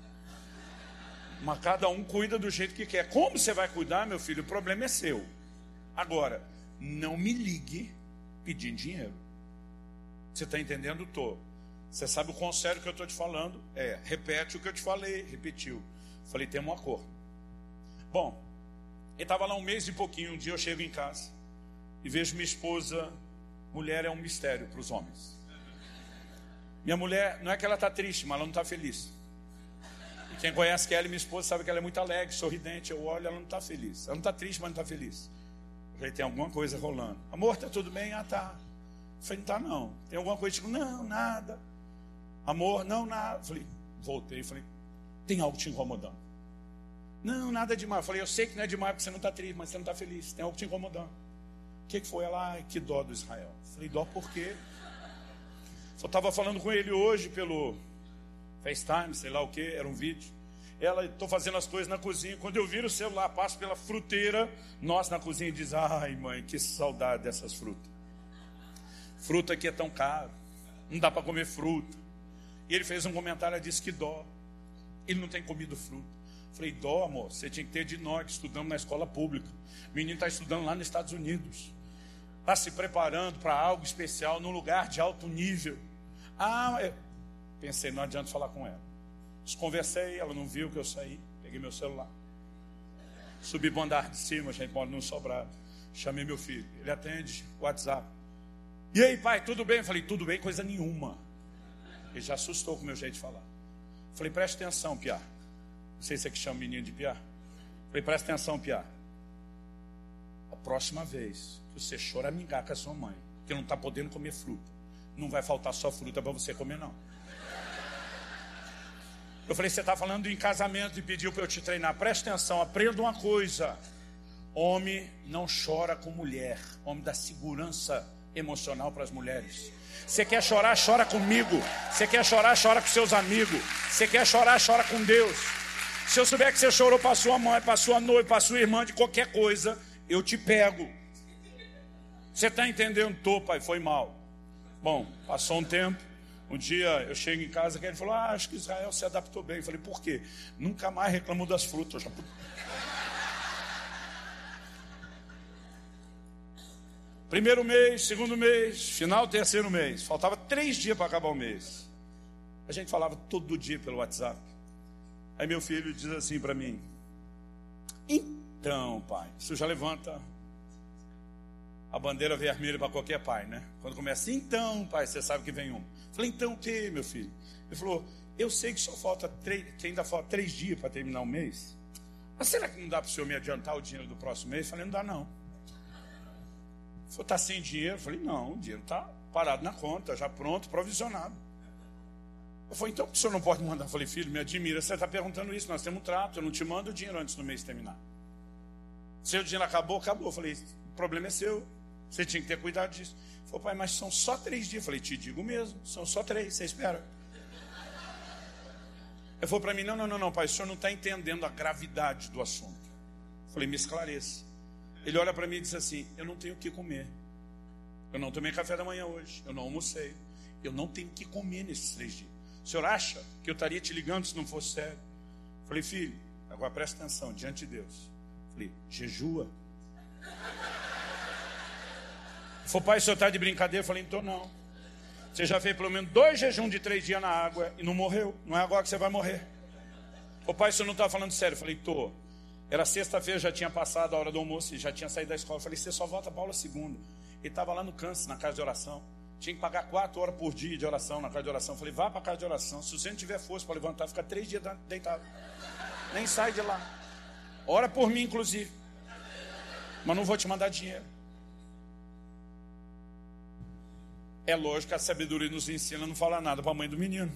Mas cada um cuida do jeito que quer. Como você vai cuidar, meu filho? O problema é seu. Agora, não me ligue pedindo dinheiro. Você está entendendo? Estou. Você sabe o sério que eu estou te falando? É, repete o que eu te falei, repetiu. Falei, temos um acordo. Bom, ele estava lá um mês e pouquinho, um dia eu chego em casa e vejo minha esposa, mulher é um mistério para os homens. Minha mulher, não é que ela está triste, mas ela não está feliz. E quem conhece Kelly, minha esposa, sabe que ela é muito alegre, sorridente. Eu olho, ela não está feliz. Ela não está triste, mas não está feliz. Eu falei, tem alguma coisa rolando. Amor, está tudo bem? Ah, tá. Eu falei, não está não. Tem alguma coisa? Tipo, não, nada. Amor, não, nada. Falei, voltei, falei, tem algo te incomodando. Não, nada demais. Falei, eu sei que não é demais porque você não está triste, mas você não está feliz. Tem algo te incomodando. O que, que foi? Ela, que dó do Israel. Falei, dó por quê? Eu estava falando com ele hoje pelo FaceTime, sei lá o que, era um vídeo. Ela, estou fazendo as coisas na cozinha. Quando eu viro o celular, passo pela fruteira. Nós na cozinha diz: Ai, mãe, que saudade dessas frutas. Fruta aqui é tão caro. Não dá para comer fruta. E ele fez um comentário e disse que dó. Ele não tem comido fruta. Falei, dó, amor, você tinha que ter de nós, estudando na escola pública. O menino está estudando lá nos Estados Unidos. Está se preparando para algo especial, num lugar de alto nível. Ah, eu... pensei, não adianta falar com ela. Conversei, ela não viu que eu saí. Peguei meu celular. Subi para andar de cima, gente mora num sobrado. Chamei meu filho. Ele atende WhatsApp. E aí, pai, tudo bem? Eu falei, tudo bem, coisa nenhuma. Ele já assustou com o meu jeito de falar. Falei, preste atenção, Piá. Não sei se é que chama menino de Piá. Falei, preste atenção, Piá. A próxima vez que você choramingar com a sua mãe, que não está podendo comer fruta, não vai faltar só fruta para você comer, não. Eu falei, você está falando em casamento e pediu para eu te treinar. Presta atenção, aprenda uma coisa. Homem não chora com mulher. Homem dá segurança emocional para as mulheres. Você quer chorar, chora comigo. Você quer chorar, chora com seus amigos. Você quer chorar, chora com Deus. Se eu souber que você chorou para sua mãe, para sua noiva, para sua irmã, de qualquer coisa, eu te pego. Você está entendendo? Tô, pai, foi mal. Bom, passou um tempo. Um dia eu chego em casa e ele falou: ah, acho que Israel se adaptou bem. Eu falei: por quê? Nunca mais reclamou das frutas. Já... Primeiro mês, segundo mês, final, terceiro mês. Faltava três dias para acabar o mês. A gente falava todo dia pelo WhatsApp. Aí meu filho diz assim para mim: Então, pai, isso já levanta a bandeira vermelha para qualquer pai, né? Quando começa, então, pai, você sabe que vem um. Falei, então o que, meu filho? Ele falou, eu sei que só falta três, que ainda falta três dias para terminar o mês. Mas será que não dá para o senhor me adiantar o dinheiro do próximo mês? Falei, não dá não. Ele falou, está sem dinheiro? Falei, não, o dinheiro está parado na conta, já pronto, provisionado. Eu falei, então o senhor não pode mandar? Eu falei, filho, me admira, você está perguntando isso, nós temos um trato, eu não te mando o dinheiro antes do mês terminar. Se o dinheiro acabou, acabou. Eu falei, o problema é seu. Você tinha que ter cuidado disso. Falei, pai, mas são só três dias. Eu falei, te digo mesmo, são só três, você espera. Ele falou para mim, não, não, não, não, pai, o senhor não está entendendo a gravidade do assunto. Eu falei, me esclareça. Ele olha para mim e diz assim, eu não tenho o que comer. Eu não tomei café da manhã hoje, eu não almocei. Eu não tenho o que comer nesses três dias. O senhor acha que eu estaria te ligando se não fosse sério? Falei, filho, agora presta atenção, diante de Deus. Eu falei, jejua. Falou, pai, o senhor está de brincadeira? Eu falei, então não. Você já fez pelo menos dois jejuns de três dias na água e não morreu. Não é agora que você vai morrer. O pai, o senhor não está falando sério? Eu falei, tô. Era sexta-feira, já tinha passado a hora do almoço e já tinha saído da escola. Eu falei, você só volta para aula segunda. Ele estava lá no câncer, na casa de oração. Tinha que pagar quatro horas por dia de oração na casa de oração. Falei, vá para a casa de oração. Se você não tiver força para levantar, fica três dias deitado. Nem sai de lá. Ora por mim, inclusive. Mas não vou te mandar dinheiro. É lógico que a sabedoria nos ensina a não falar nada para a mãe do menino.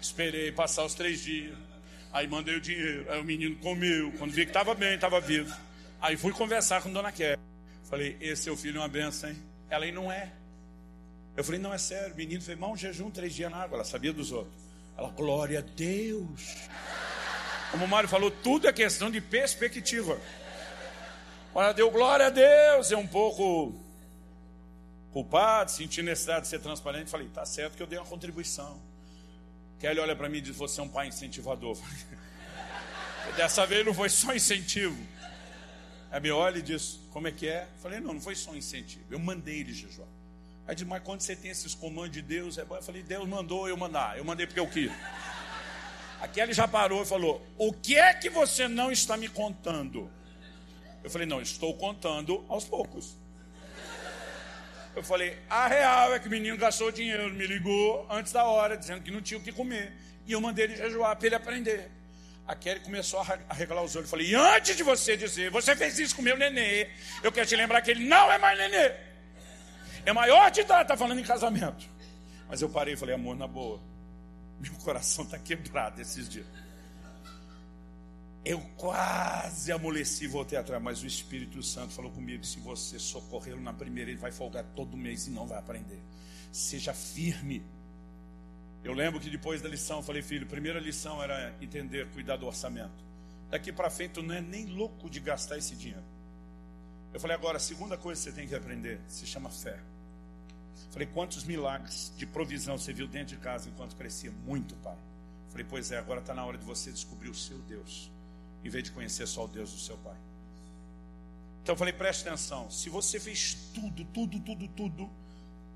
Esperei passar os três dias. Aí mandei o dinheiro. Aí o menino comeu. Quando vi que estava bem, estava vivo. Aí fui conversar com Dona Kelly. Falei, esse seu filho é uma benção, hein? Ela aí não é. Eu falei, não é sério. O menino fez mal um jejum três dias na água. Ela sabia dos outros. Ela, glória a Deus. Como o Mário falou, tudo é questão de perspectiva. Ela deu glória a Deus. É um pouco culpado, senti necessidade de ser transparente, falei, tá certo que eu dei uma contribuição. Kelly olha para mim e diz, você é um pai incentivador. [LAUGHS] Dessa vez não foi só incentivo. Aí me olha e diz, como é que é? falei, não, não foi só incentivo, eu mandei ele jejuar. Aí diz, mas quando você tem esses comandos de Deus, é bom. Eu falei, Deus mandou eu mandar, eu mandei porque eu quis. A Kelly já parou e falou, o que é que você não está me contando? Eu falei, não, estou contando aos poucos. Eu falei, a real é que o menino gastou dinheiro, me ligou antes da hora, dizendo que não tinha o que comer. E eu mandei ele jejuar para ele aprender. A Kelly começou a regalar os olhos. Eu falei, e antes de você dizer, você fez isso com meu nenê, eu quero te lembrar que ele não é mais nenê. É maior de idade, está falando em casamento. Mas eu parei e falei, amor, na boa. Meu coração está quebrado esses dias. Eu quase amoleci, voltei atrás, mas o Espírito Santo falou comigo: se você socorrê-lo na primeira, ele vai folgar todo mês e não vai aprender. Seja firme. Eu lembro que depois da lição, eu falei, filho, primeira lição era entender, cuidar do orçamento. Daqui para frente, tu não é nem louco de gastar esse dinheiro. Eu falei, agora, a segunda coisa que você tem que aprender se chama fé. Falei, quantos milagres de provisão você viu dentro de casa enquanto crescia? Muito, pai. Falei, pois é, agora está na hora de você descobrir o seu Deus, em vez de conhecer só o Deus do seu pai. Então eu falei, preste atenção, se você fez tudo, tudo, tudo, tudo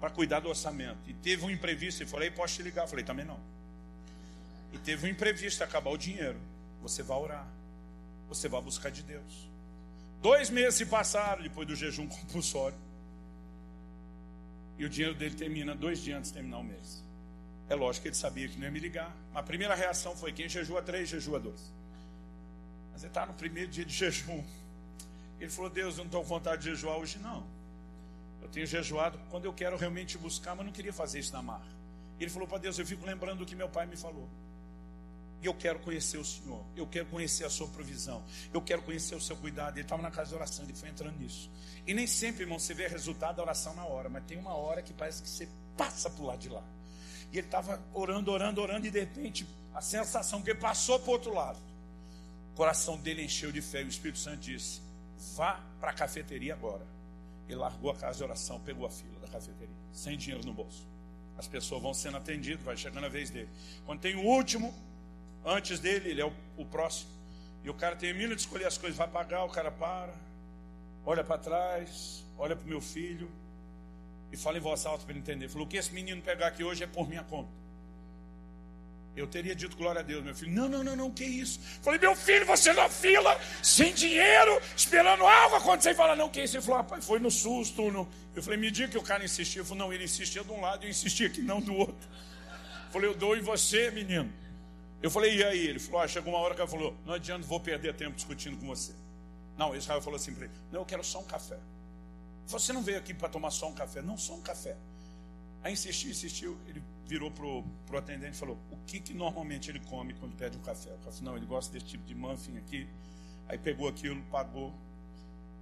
para cuidar do orçamento, e teve um imprevisto, e falei, posso te ligar? Eu falei, também não. E teve um imprevisto, acabar o dinheiro, você vai orar, você vai buscar de Deus. Dois meses se passaram depois do jejum [LAUGHS] compulsório. E o dinheiro dele termina dois dias antes de terminar o mês. É lógico que ele sabia que não ia me ligar. A primeira reação foi: quem jejua três, jejua dois. Mas ele está no primeiro dia de [LAUGHS] jejum. Ele falou: Deus, eu não estou com vontade de jejuar hoje, não. Tenho jejuado quando eu quero realmente buscar, mas não queria fazer isso na mar. Ele falou para Deus: Eu fico lembrando do que meu pai me falou. E eu quero conhecer o Senhor. Eu quero conhecer a sua provisão. Eu quero conhecer o seu cuidado. Ele estava na casa de oração, ele foi entrando nisso. E nem sempre, irmão, você vê resultado da oração na hora, mas tem uma hora que parece que você passa para o lado de lá. E ele estava orando, orando, orando, e de repente a sensação que passou para o outro lado. O coração dele encheu de fé. E o Espírito Santo disse: Vá para a cafeteria agora. Ele largou a casa de oração, pegou a fila da cafeteria, sem dinheiro no bolso. As pessoas vão sendo atendidas, vai chegando a vez dele. Quando tem o último, antes dele, ele é o, o próximo. E o cara termina de escolher as coisas, vai pagar, o cara para, olha para trás, olha para o meu filho, e fala em voz alta para ele entender. Falou: o que esse menino pegar aqui hoje é por minha conta. Eu teria dito glória a Deus, meu filho. Não, não, não, não, que isso? Falei, meu filho, você na fila, sem dinheiro, esperando algo acontecer. E fala, não, que isso? Ele falou, pai, foi no susto. No... Eu falei, me diga que o cara insistia. Eu falei, não, ele insistia de um lado e eu insistia aqui, não do outro. Eu falei, eu dou em você, menino. Eu falei, e aí? Ele falou, ah, chegou uma hora que ele falou, não adianta, vou perder tempo discutindo com você. Não, Israel falou assim para ele, não, eu quero só um café. Você não veio aqui para tomar só um café, não, só um café. Aí insistiu, insistiu, ele virou pro, pro atendente e falou: O que, que normalmente ele come quando pede um café? Eu falei, não, ele gosta desse tipo de muffin aqui. Aí pegou aquilo, pagou.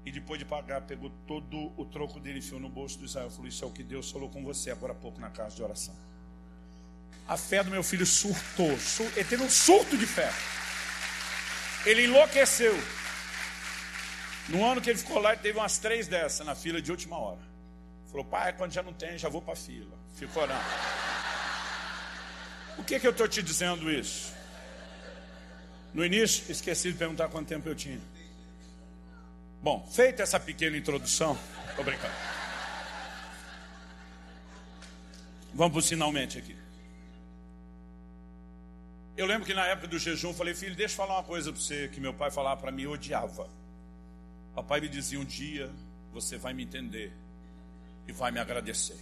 E depois de pagar, pegou todo o troco dele, enfiou no bolso do Israel. Falou: Isso é o que Deus falou com você agora há pouco na casa de oração. A fé do meu filho surtou. Ele teve um surto de fé. Ele enlouqueceu. No ano que ele ficou lá, ele teve umas três dessas na fila de última hora. Falou, pai, quando já não tem, já vou para a fila. Ficou orando. O que, que eu estou te dizendo isso? No início, esqueci de perguntar quanto tempo eu tinha. Bom, feita essa pequena introdução, obrigado. Vamos para o finalmente aqui. Eu lembro que na época do jejum, eu falei, filho, deixa eu falar uma coisa para você que meu pai falava para mim, odiava. Papai me dizia um dia: você vai me entender e vai me agradecer.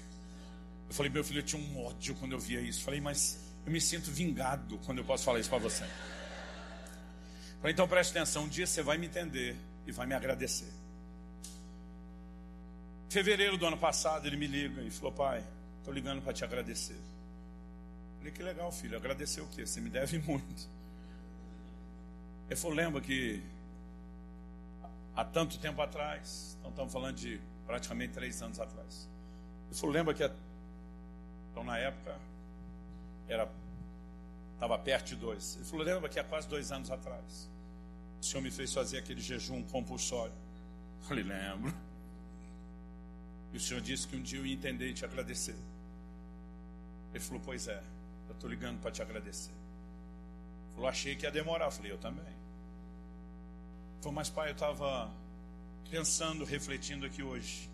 Eu falei, meu filho, eu tinha um ódio quando eu via isso. Eu falei, mas eu me sinto vingado quando eu posso falar isso para você. Falei, então preste atenção: um dia você vai me entender e vai me agradecer. Em fevereiro do ano passado, ele me liga e falou: pai, estou ligando para te agradecer. Falei, que legal, filho, agradecer o quê? Você me deve muito. Ele falou: lembra que há tanto tempo atrás. Então estamos falando de praticamente três anos atrás. Ele falou, lembra que então na época era estava perto de dois. Ele falou, lembra que há quase dois anos atrás o Senhor me fez fazer aquele jejum compulsório. Eu falei, lembro. E o Senhor disse que um dia eu ia entender e te agradecer. Ele falou, pois é, eu estou ligando para te agradecer. Ele falou, achei que ia demorar. Eu falei, eu também. Falou, mas pai, eu estava pensando, refletindo aqui hoje.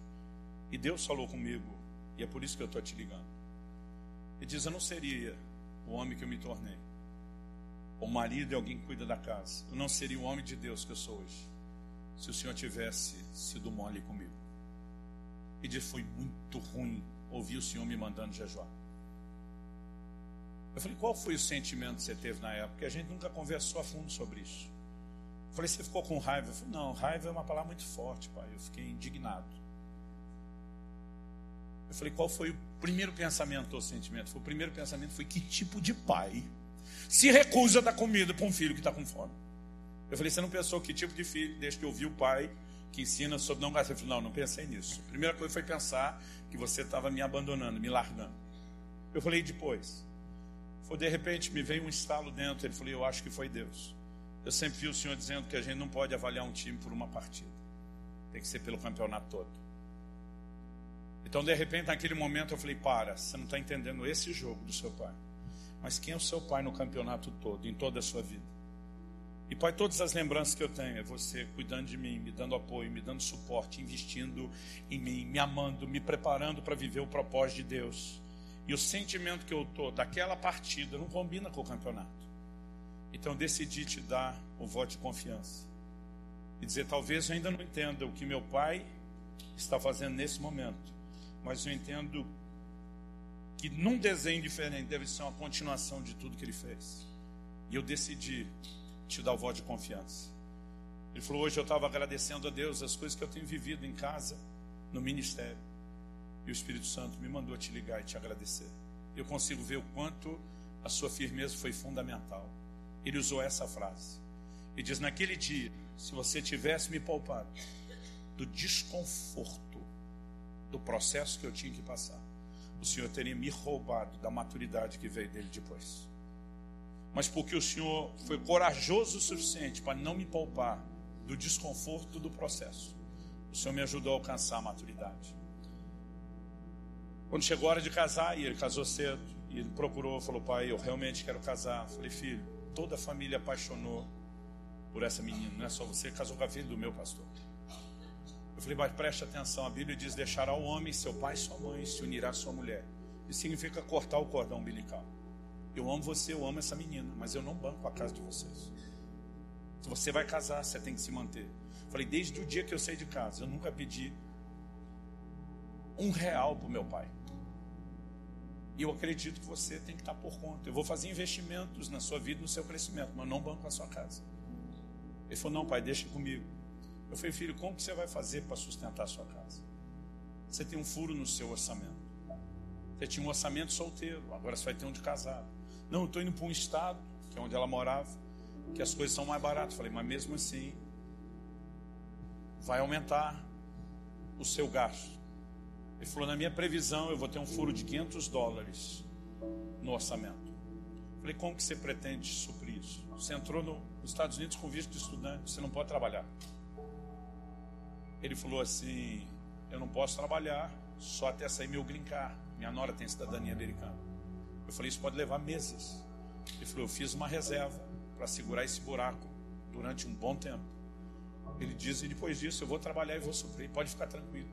E Deus falou comigo. E é por isso que eu estou te ligando. Ele diz: Eu não seria o homem que eu me tornei. O marido de alguém que cuida da casa. Eu não seria o homem de Deus que eu sou hoje. Se o Senhor tivesse sido mole comigo. E diz: Foi muito ruim ouvir o Senhor me mandando jejuar. Eu falei: Qual foi o sentimento que você teve na época? Porque a gente nunca conversou a fundo sobre isso. Eu falei, você ficou com raiva? Eu falei, não, raiva é uma palavra muito forte, pai. Eu fiquei indignado. Eu falei, qual foi o primeiro pensamento ou sentimento? O primeiro pensamento foi que tipo de pai se recusa a dar comida para um filho que está com fome? Eu falei, você não pensou que tipo de filho, que eu vi o pai que ensina sobre não gastar? Eu falei, não, não pensei nisso. A primeira coisa foi pensar que você estava me abandonando, me largando. Eu falei, depois. Foi de repente me veio um estalo dentro. Ele falou, eu acho que foi Deus. Eu sempre vi o Senhor dizendo que a gente não pode avaliar um time por uma partida. Tem que ser pelo campeonato todo. Então, de repente, naquele momento, eu falei: para, você não está entendendo esse jogo do seu pai. Mas quem é o seu pai no campeonato todo, em toda a sua vida? E, pai, todas as lembranças que eu tenho é você cuidando de mim, me dando apoio, me dando suporte, investindo em mim, me amando, me preparando para viver o propósito de Deus. E o sentimento que eu estou daquela partida não combina com o campeonato. Então decidi te dar o voto de confiança. E dizer, talvez eu ainda não entenda o que meu pai está fazendo nesse momento. Mas eu entendo que num desenho diferente deve ser uma continuação de tudo que ele fez. E eu decidi te dar o voto de confiança. Ele falou: hoje eu estava agradecendo a Deus as coisas que eu tenho vivido em casa, no ministério. E o Espírito Santo me mandou te ligar e te agradecer. Eu consigo ver o quanto a sua firmeza foi fundamental. Ele usou essa frase. E diz: Naquele dia, se você tivesse me poupado do desconforto do processo que eu tinha que passar, o Senhor teria me roubado da maturidade que veio dele depois. Mas porque o Senhor foi corajoso o suficiente para não me poupar do desconforto do processo, o Senhor me ajudou a alcançar a maturidade. Quando chegou a hora de casar, e ele casou cedo, e ele procurou, falou: Pai, eu realmente quero casar. Eu falei: Filho, toda a família apaixonou por essa menina, não é só você, casou com a filha do meu pastor. Eu falei, mas preste atenção, a Bíblia diz: deixará o homem, seu pai e sua mãe, se unirá à sua mulher. Isso significa cortar o cordão umbilical. Eu amo você, eu amo essa menina, mas eu não banco a casa de vocês. Se você vai casar, você tem que se manter. Falei, desde o dia que eu saí de casa, eu nunca pedi um real para o meu pai. E eu acredito que você tem que estar por conta. Eu vou fazer investimentos na sua vida, no seu crescimento, mas não banco a sua casa. Ele falou: Não, pai, deixa comigo. Eu falei: Filho, como que você vai fazer para sustentar a sua casa? Você tem um furo no seu orçamento. Você tinha um orçamento solteiro, agora você vai ter um de casado. Não, eu estou indo para um estado, que é onde ela morava, que as coisas são mais baratas. Eu falei: Mas mesmo assim, vai aumentar o seu gasto. Ele falou: na minha previsão, eu vou ter um furo de 500 dólares no orçamento. Falei: como que você pretende suprir isso? Você entrou no, nos Estados Unidos com visto de estudante, você não pode trabalhar. Ele falou assim: eu não posso trabalhar só até sair meu grincar. Minha nora tem cidadania americana. Eu falei: isso pode levar meses. Ele falou: eu fiz uma reserva para segurar esse buraco durante um bom tempo. Ele diz: e depois disso eu vou trabalhar e vou suprir. Pode ficar tranquilo.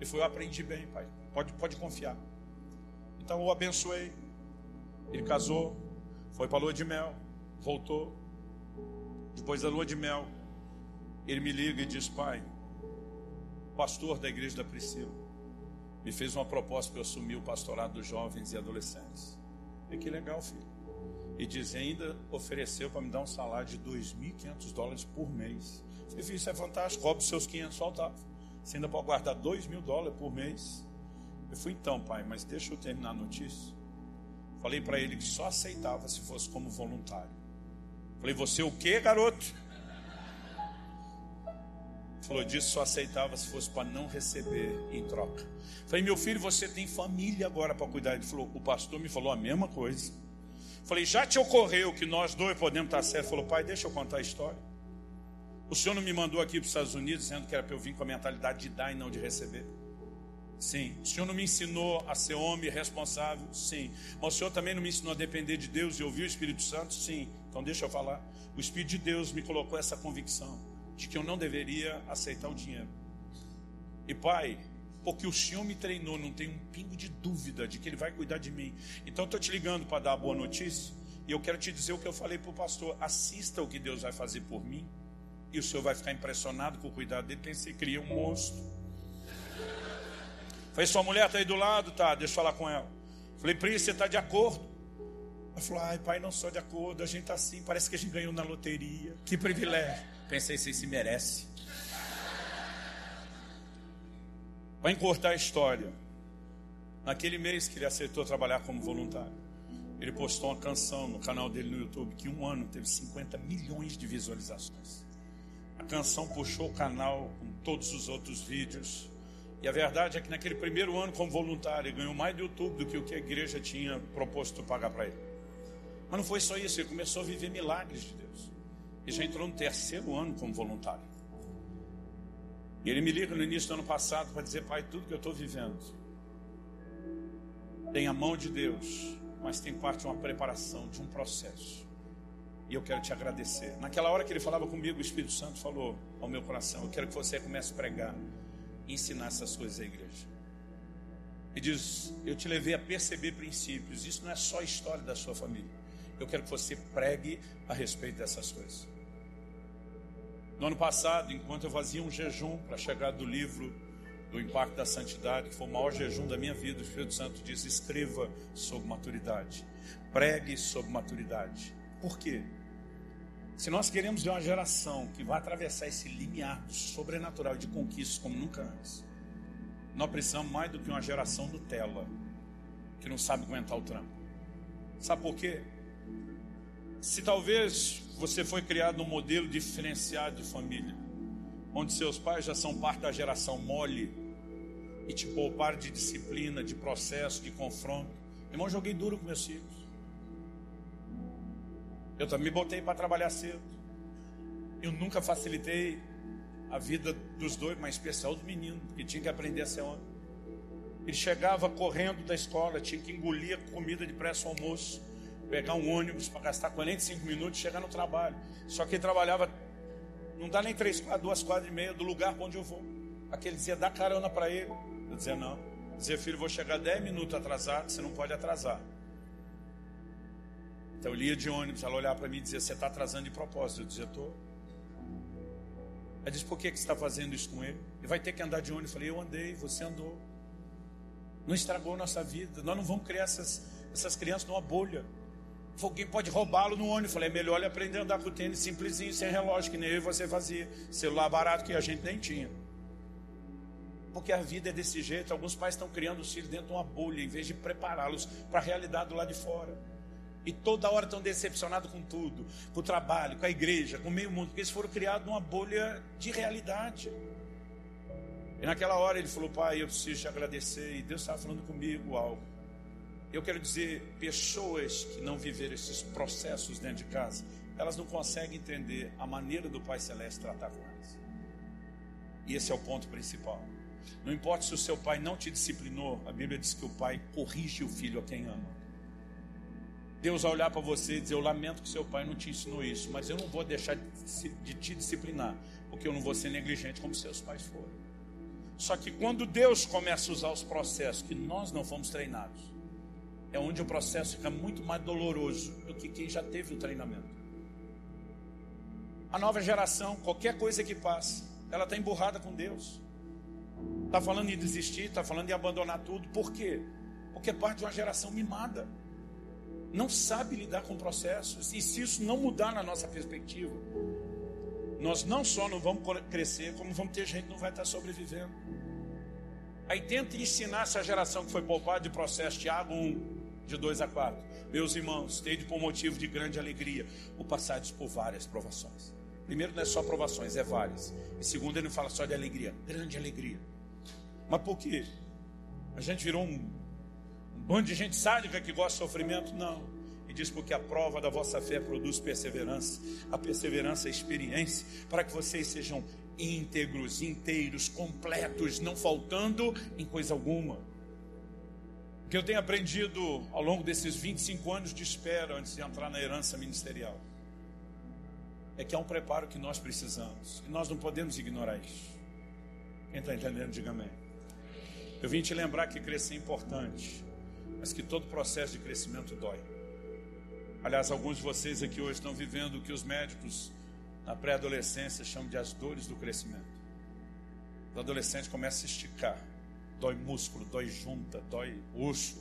Ele falou: Eu aprendi bem, pai. Pode, pode confiar. Então eu o abençoei. Ele casou, foi para a lua de mel, voltou. Depois da lua de mel, ele me liga e diz: Pai, pastor da igreja da Priscila, me fez uma proposta para eu assumir o pastorado dos jovens e adolescentes. E que legal, filho. E diz: ainda ofereceu para me dar um salário de 2.500 dólares por mês. Eu falei: Isso é fantástico, rouba os seus 500 faltavam. Você ainda pode guardar dois mil dólares por mês. Eu fui então, pai, mas deixa eu terminar a notícia. Falei para ele que só aceitava se fosse como voluntário. Falei, você o que, garoto? Falou disso, só aceitava se fosse para não receber em troca. Falei, meu filho, você tem família agora para cuidar. Ele falou, o pastor me falou a mesma coisa. Falei, já te ocorreu que nós dois podemos estar certos? Falou, pai, deixa eu contar a história. O Senhor não me mandou aqui para os Estados Unidos dizendo que era para eu vir com a mentalidade de dar e não de receber? Sim. O Senhor não me ensinou a ser homem responsável? Sim. Mas o Senhor também não me ensinou a depender de Deus e ouvir o Espírito Santo? Sim. Então deixa eu falar. O Espírito de Deus me colocou essa convicção de que eu não deveria aceitar o dinheiro. E Pai, porque o Senhor me treinou, não tem um pingo de dúvida de que Ele vai cuidar de mim. Então estou te ligando para dar a boa notícia. E eu quero te dizer o que eu falei para o pastor: assista o que Deus vai fazer por mim e o senhor vai ficar impressionado com o cuidado dele. Pensei, cria um monstro. Falei, sua mulher está aí do lado? Tá, deixa eu falar com ela. Falei, Pri, você está de acordo? Ela falou, ai pai, não sou de acordo, a gente está assim, parece que a gente ganhou na loteria. Que privilégio. Pensei, você se merece. Vai encurtar a história. Naquele mês que ele aceitou trabalhar como voluntário, Ele postou uma canção no canal dele no YouTube que um ano teve 50 milhões de visualizações. A canção puxou o canal com todos os outros vídeos. E a verdade é que naquele primeiro ano como voluntário, ele ganhou mais do YouTube do que o que a igreja tinha proposto pagar para ele. Mas não foi só isso, ele começou a viver milagres de Deus. E já entrou no terceiro ano como voluntário. E ele me liga no início do ano passado para dizer, pai, tudo que eu estou vivendo tem a mão de Deus, mas tem parte de uma preparação, de um processo. E eu quero te agradecer. Naquela hora que ele falava comigo, o Espírito Santo falou ao meu coração: Eu quero que você comece a pregar e ensinar essas coisas à igreja. E diz: Eu te levei a perceber princípios. Isso não é só a história da sua família. Eu quero que você pregue a respeito dessas coisas. No ano passado, enquanto eu fazia um jejum para chegar do livro do Impacto da Santidade, que foi o maior jejum da minha vida, o Espírito Santo diz: escreva sobre maturidade, pregue sobre maturidade. Por quê? Se nós queremos ver uma geração que vai atravessar esse limiar sobrenatural de conquistas como nunca antes, nós precisamos mais do que uma geração Nutella, que não sabe aguentar o trampo. Sabe por quê? Se talvez você foi criado num modelo diferenciado de família, onde seus pais já são parte da geração mole e te pouparam de disciplina, de processo, de confronto. Irmão, joguei duro com meus filhos. Eu também botei para trabalhar cedo. Eu nunca facilitei a vida dos dois, mas especial do menino, que tinha que aprender a ser homem. Ele chegava correndo da escola, tinha que engolir comida de pressa almoço pegar um ônibus para gastar 45 minutos e chegar no trabalho. Só que ele trabalhava, não dá nem três, duas quadras e meia do lugar para onde eu vou. Aquele dizia, dá carona para ele. Eu dizia, não. Eu dizia, filho, vou chegar 10 minutos atrasado, você não pode atrasar. Então eu lia de ônibus, ela olhava para mim e dizia, você está atrasando de propósito. Eu dizia, estou. Ela disse, por que, que você está fazendo isso com ele? Ele vai ter que andar de ônibus. Eu falei, eu andei, você andou. Não estragou nossa vida. Nós não vamos criar essas, essas crianças numa bolha. Alguém pode roubá-lo no ônibus. Falei, é melhor ele aprender a andar com o tênis simplesinho, sem relógio, que nem eu e você fazia. Celular barato que a gente nem tinha. Porque a vida é desse jeito. Alguns pais estão criando os filhos dentro de uma bolha, em vez de prepará-los para a realidade do lado de fora. E toda hora estão decepcionados com tudo, com o trabalho, com a igreja, com o meio mundo, porque eles foram criados numa bolha de realidade. E naquela hora ele falou, pai, eu preciso te agradecer. E Deus estava falando comigo algo. Eu quero dizer, pessoas que não viveram esses processos dentro de casa, elas não conseguem entender a maneira do Pai Celeste tratar com elas. E esse é o ponto principal. Não importa se o seu pai não te disciplinou, a Bíblia diz que o pai corrige o filho a quem ama. Deus vai olhar para você e dizer: Eu lamento que seu pai não te ensinou isso, mas eu não vou deixar de te disciplinar, porque eu não vou ser negligente como seus pais foram. Só que quando Deus começa a usar os processos que nós não fomos treinados, é onde o processo fica muito mais doloroso do que quem já teve o treinamento. A nova geração, qualquer coisa que passa, ela está emburrada com Deus. Está falando em desistir, está falando em abandonar tudo. Por quê? Porque é parte de uma geração mimada. Não sabe lidar com processos. E se isso não mudar na nossa perspectiva, nós não só não vamos crescer, como vamos ter gente que não vai estar sobrevivendo. Aí tenta ensinar essa geração que foi poupada de processo, Tiago 1, de 2 a 4. Meus irmãos, tende por motivo de grande alegria o passardes por várias provações. Primeiro, não é só provações, é várias. E segundo, ele não fala só de alegria, grande alegria. Mas por quê? A gente virou um, um bando de gente sádica que gosta de sofrimento? Não. E diz porque a prova da vossa fé produz perseverança, a perseverança é experiência, para que vocês sejam íntegros, inteiros, completos, não faltando em coisa alguma que eu tenho aprendido ao longo desses 25 anos de espera antes de entrar na herança ministerial é que há um preparo que nós precisamos e nós não podemos ignorar isso. Quem está entendendo, diga amém. Eu vim te lembrar que crescer é importante, mas que todo processo de crescimento dói. Aliás, alguns de vocês aqui hoje estão vivendo o que os médicos na pré-adolescência chamam de as dores do crescimento. O adolescente começa a esticar dói músculo, dói junta, dói osso.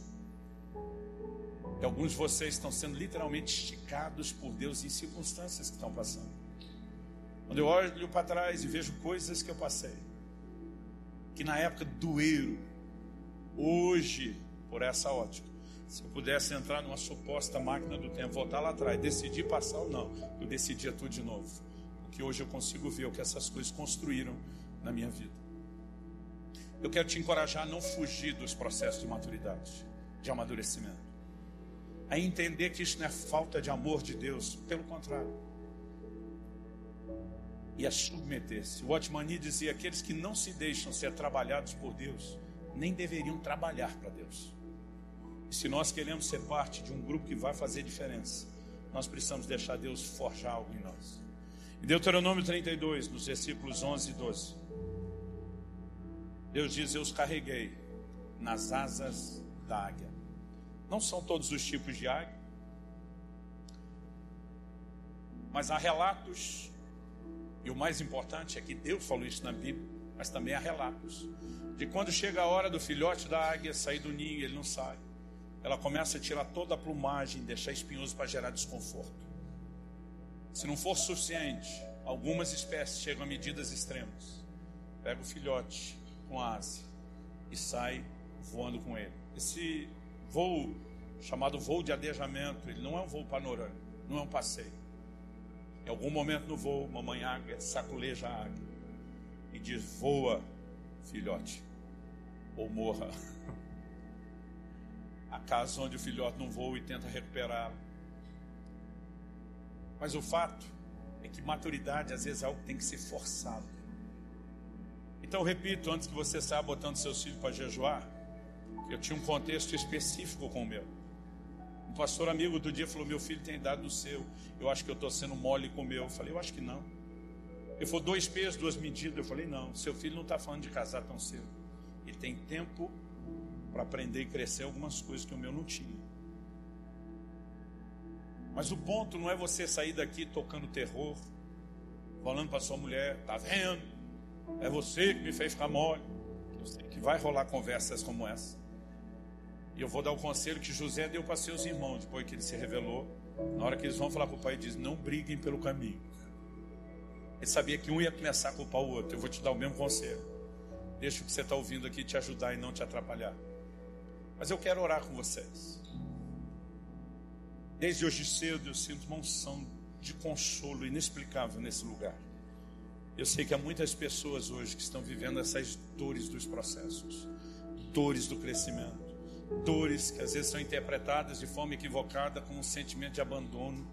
E alguns de vocês estão sendo literalmente esticados por Deus em circunstâncias que estão passando. Quando eu olho para trás e vejo coisas que eu passei, que na época doeram, hoje, por essa ótica, Se eu pudesse entrar numa suposta máquina do tempo, voltar lá atrás, decidir passar ou não, eu decidia tudo de novo. Porque hoje eu consigo ver o que essas coisas construíram na minha vida. Eu quero te encorajar a não fugir dos processos de maturidade, de amadurecimento. A entender que isso não é falta de amor de Deus, pelo contrário. E a submeter-se. O Otmani dizia: aqueles que não se deixam ser trabalhados por Deus, nem deveriam trabalhar para Deus. E se nós queremos ser parte de um grupo que vai fazer diferença, nós precisamos deixar Deus forjar algo em nós. Em Deuteronômio 32, nos versículos 11 e 12, Deus diz: Eu os carreguei nas asas da águia. Não são todos os tipos de águia, mas há relatos, e o mais importante é que Deus falou isso na Bíblia, mas também há relatos, de quando chega a hora do filhote da águia sair do ninho, ele não sai ela começa a tirar toda a plumagem, deixar espinhoso para gerar desconforto. Se não for suficiente, algumas espécies chegam a medidas extremas. Pega o filhote com asa e sai voando com ele. Esse voo, chamado voo de adejamento, ele não é um voo panorâmico, não é um passeio. Em algum momento no voo, mamãe águia saculeja a águia e diz: voa, filhote, ou morra. [LAUGHS] a casa onde o filhote não voa e tenta recuperá-lo. Mas o fato é que maturidade às vezes é algo que tem que ser forçado. Então, repito, antes que você saia botando seus filhos para jejuar, eu tinha um contexto específico com o meu. Um pastor amigo do dia falou: Meu filho tem idade do seu, eu acho que eu estou sendo mole com o meu. Eu falei: Eu acho que não. Ele falou: Dois pesos, duas medidas. Eu falei: Não, seu filho não está falando de casar tão cedo. Ele tem tempo para aprender e crescer algumas coisas que o meu não tinha. Mas o ponto não é você sair daqui tocando terror, falando para sua mulher, tá vendo? É você que me fez ficar mole. Eu sei que vai rolar conversas como essa. E eu vou dar o conselho que José deu para seus irmãos, depois que ele se revelou. Na hora que eles vão falar para o pai, diz: Não briguem pelo caminho. Ele sabia que um ia começar a culpar o outro. Eu vou te dar o mesmo conselho. Deixa o que você está ouvindo aqui te ajudar e não te atrapalhar. Mas eu quero orar com vocês. Desde hoje cedo eu sinto uma unção de consolo inexplicável nesse lugar. Eu sei que há muitas pessoas hoje que estão vivendo essas dores dos processos, dores do crescimento, dores que às vezes são interpretadas de forma equivocada como um sentimento de abandono,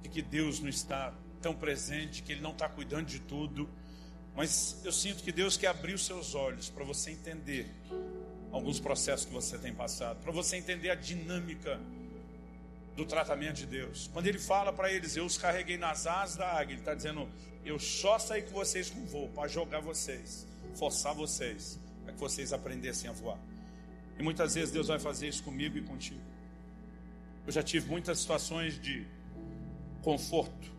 de que Deus não está tão presente, que Ele não está cuidando de tudo. Mas eu sinto que Deus quer abrir os seus olhos para você entender alguns processos que você tem passado, para você entender a dinâmica do tratamento de Deus. Quando ele fala para eles, eu os carreguei nas asas da águia, ele está dizendo, eu só saí com vocês com voo para jogar vocês, forçar vocês, para que vocês aprendessem a voar. E muitas vezes Deus vai fazer isso comigo e contigo. Eu já tive muitas situações de conforto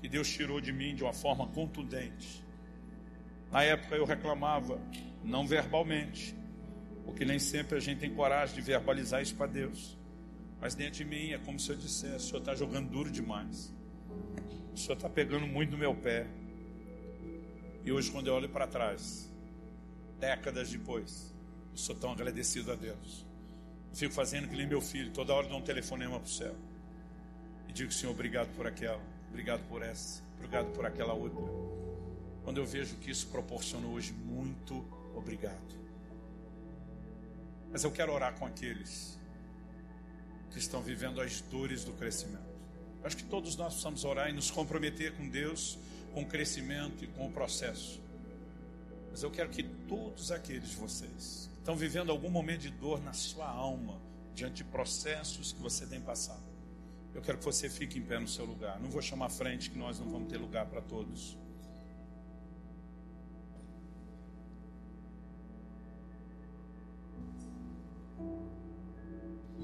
que Deus tirou de mim de uma forma contundente. Na época eu reclamava, não verbalmente, porque nem sempre a gente tem coragem de verbalizar isso para Deus. Mas dentro de mim é como se eu dissesse: o Senhor está jogando duro demais. O Senhor está pegando muito no meu pé. E hoje, quando eu olho para trás, décadas depois, eu sou tão agradecido a Deus. Eu fico fazendo que nem meu filho, toda hora dou um telefonema para o céu. E digo, Senhor, obrigado por aquela, obrigado por essa, obrigado por aquela outra. Quando eu vejo que isso proporcionou hoje, muito obrigado. Mas eu quero orar com aqueles que estão vivendo as dores do crescimento. Acho que todos nós precisamos orar e nos comprometer com Deus, com o crescimento e com o processo. Mas eu quero que todos aqueles de vocês que estão vivendo algum momento de dor na sua alma, diante de processos que você tem passado, eu quero que você fique em pé no seu lugar. Não vou chamar frente, que nós não vamos ter lugar para todos.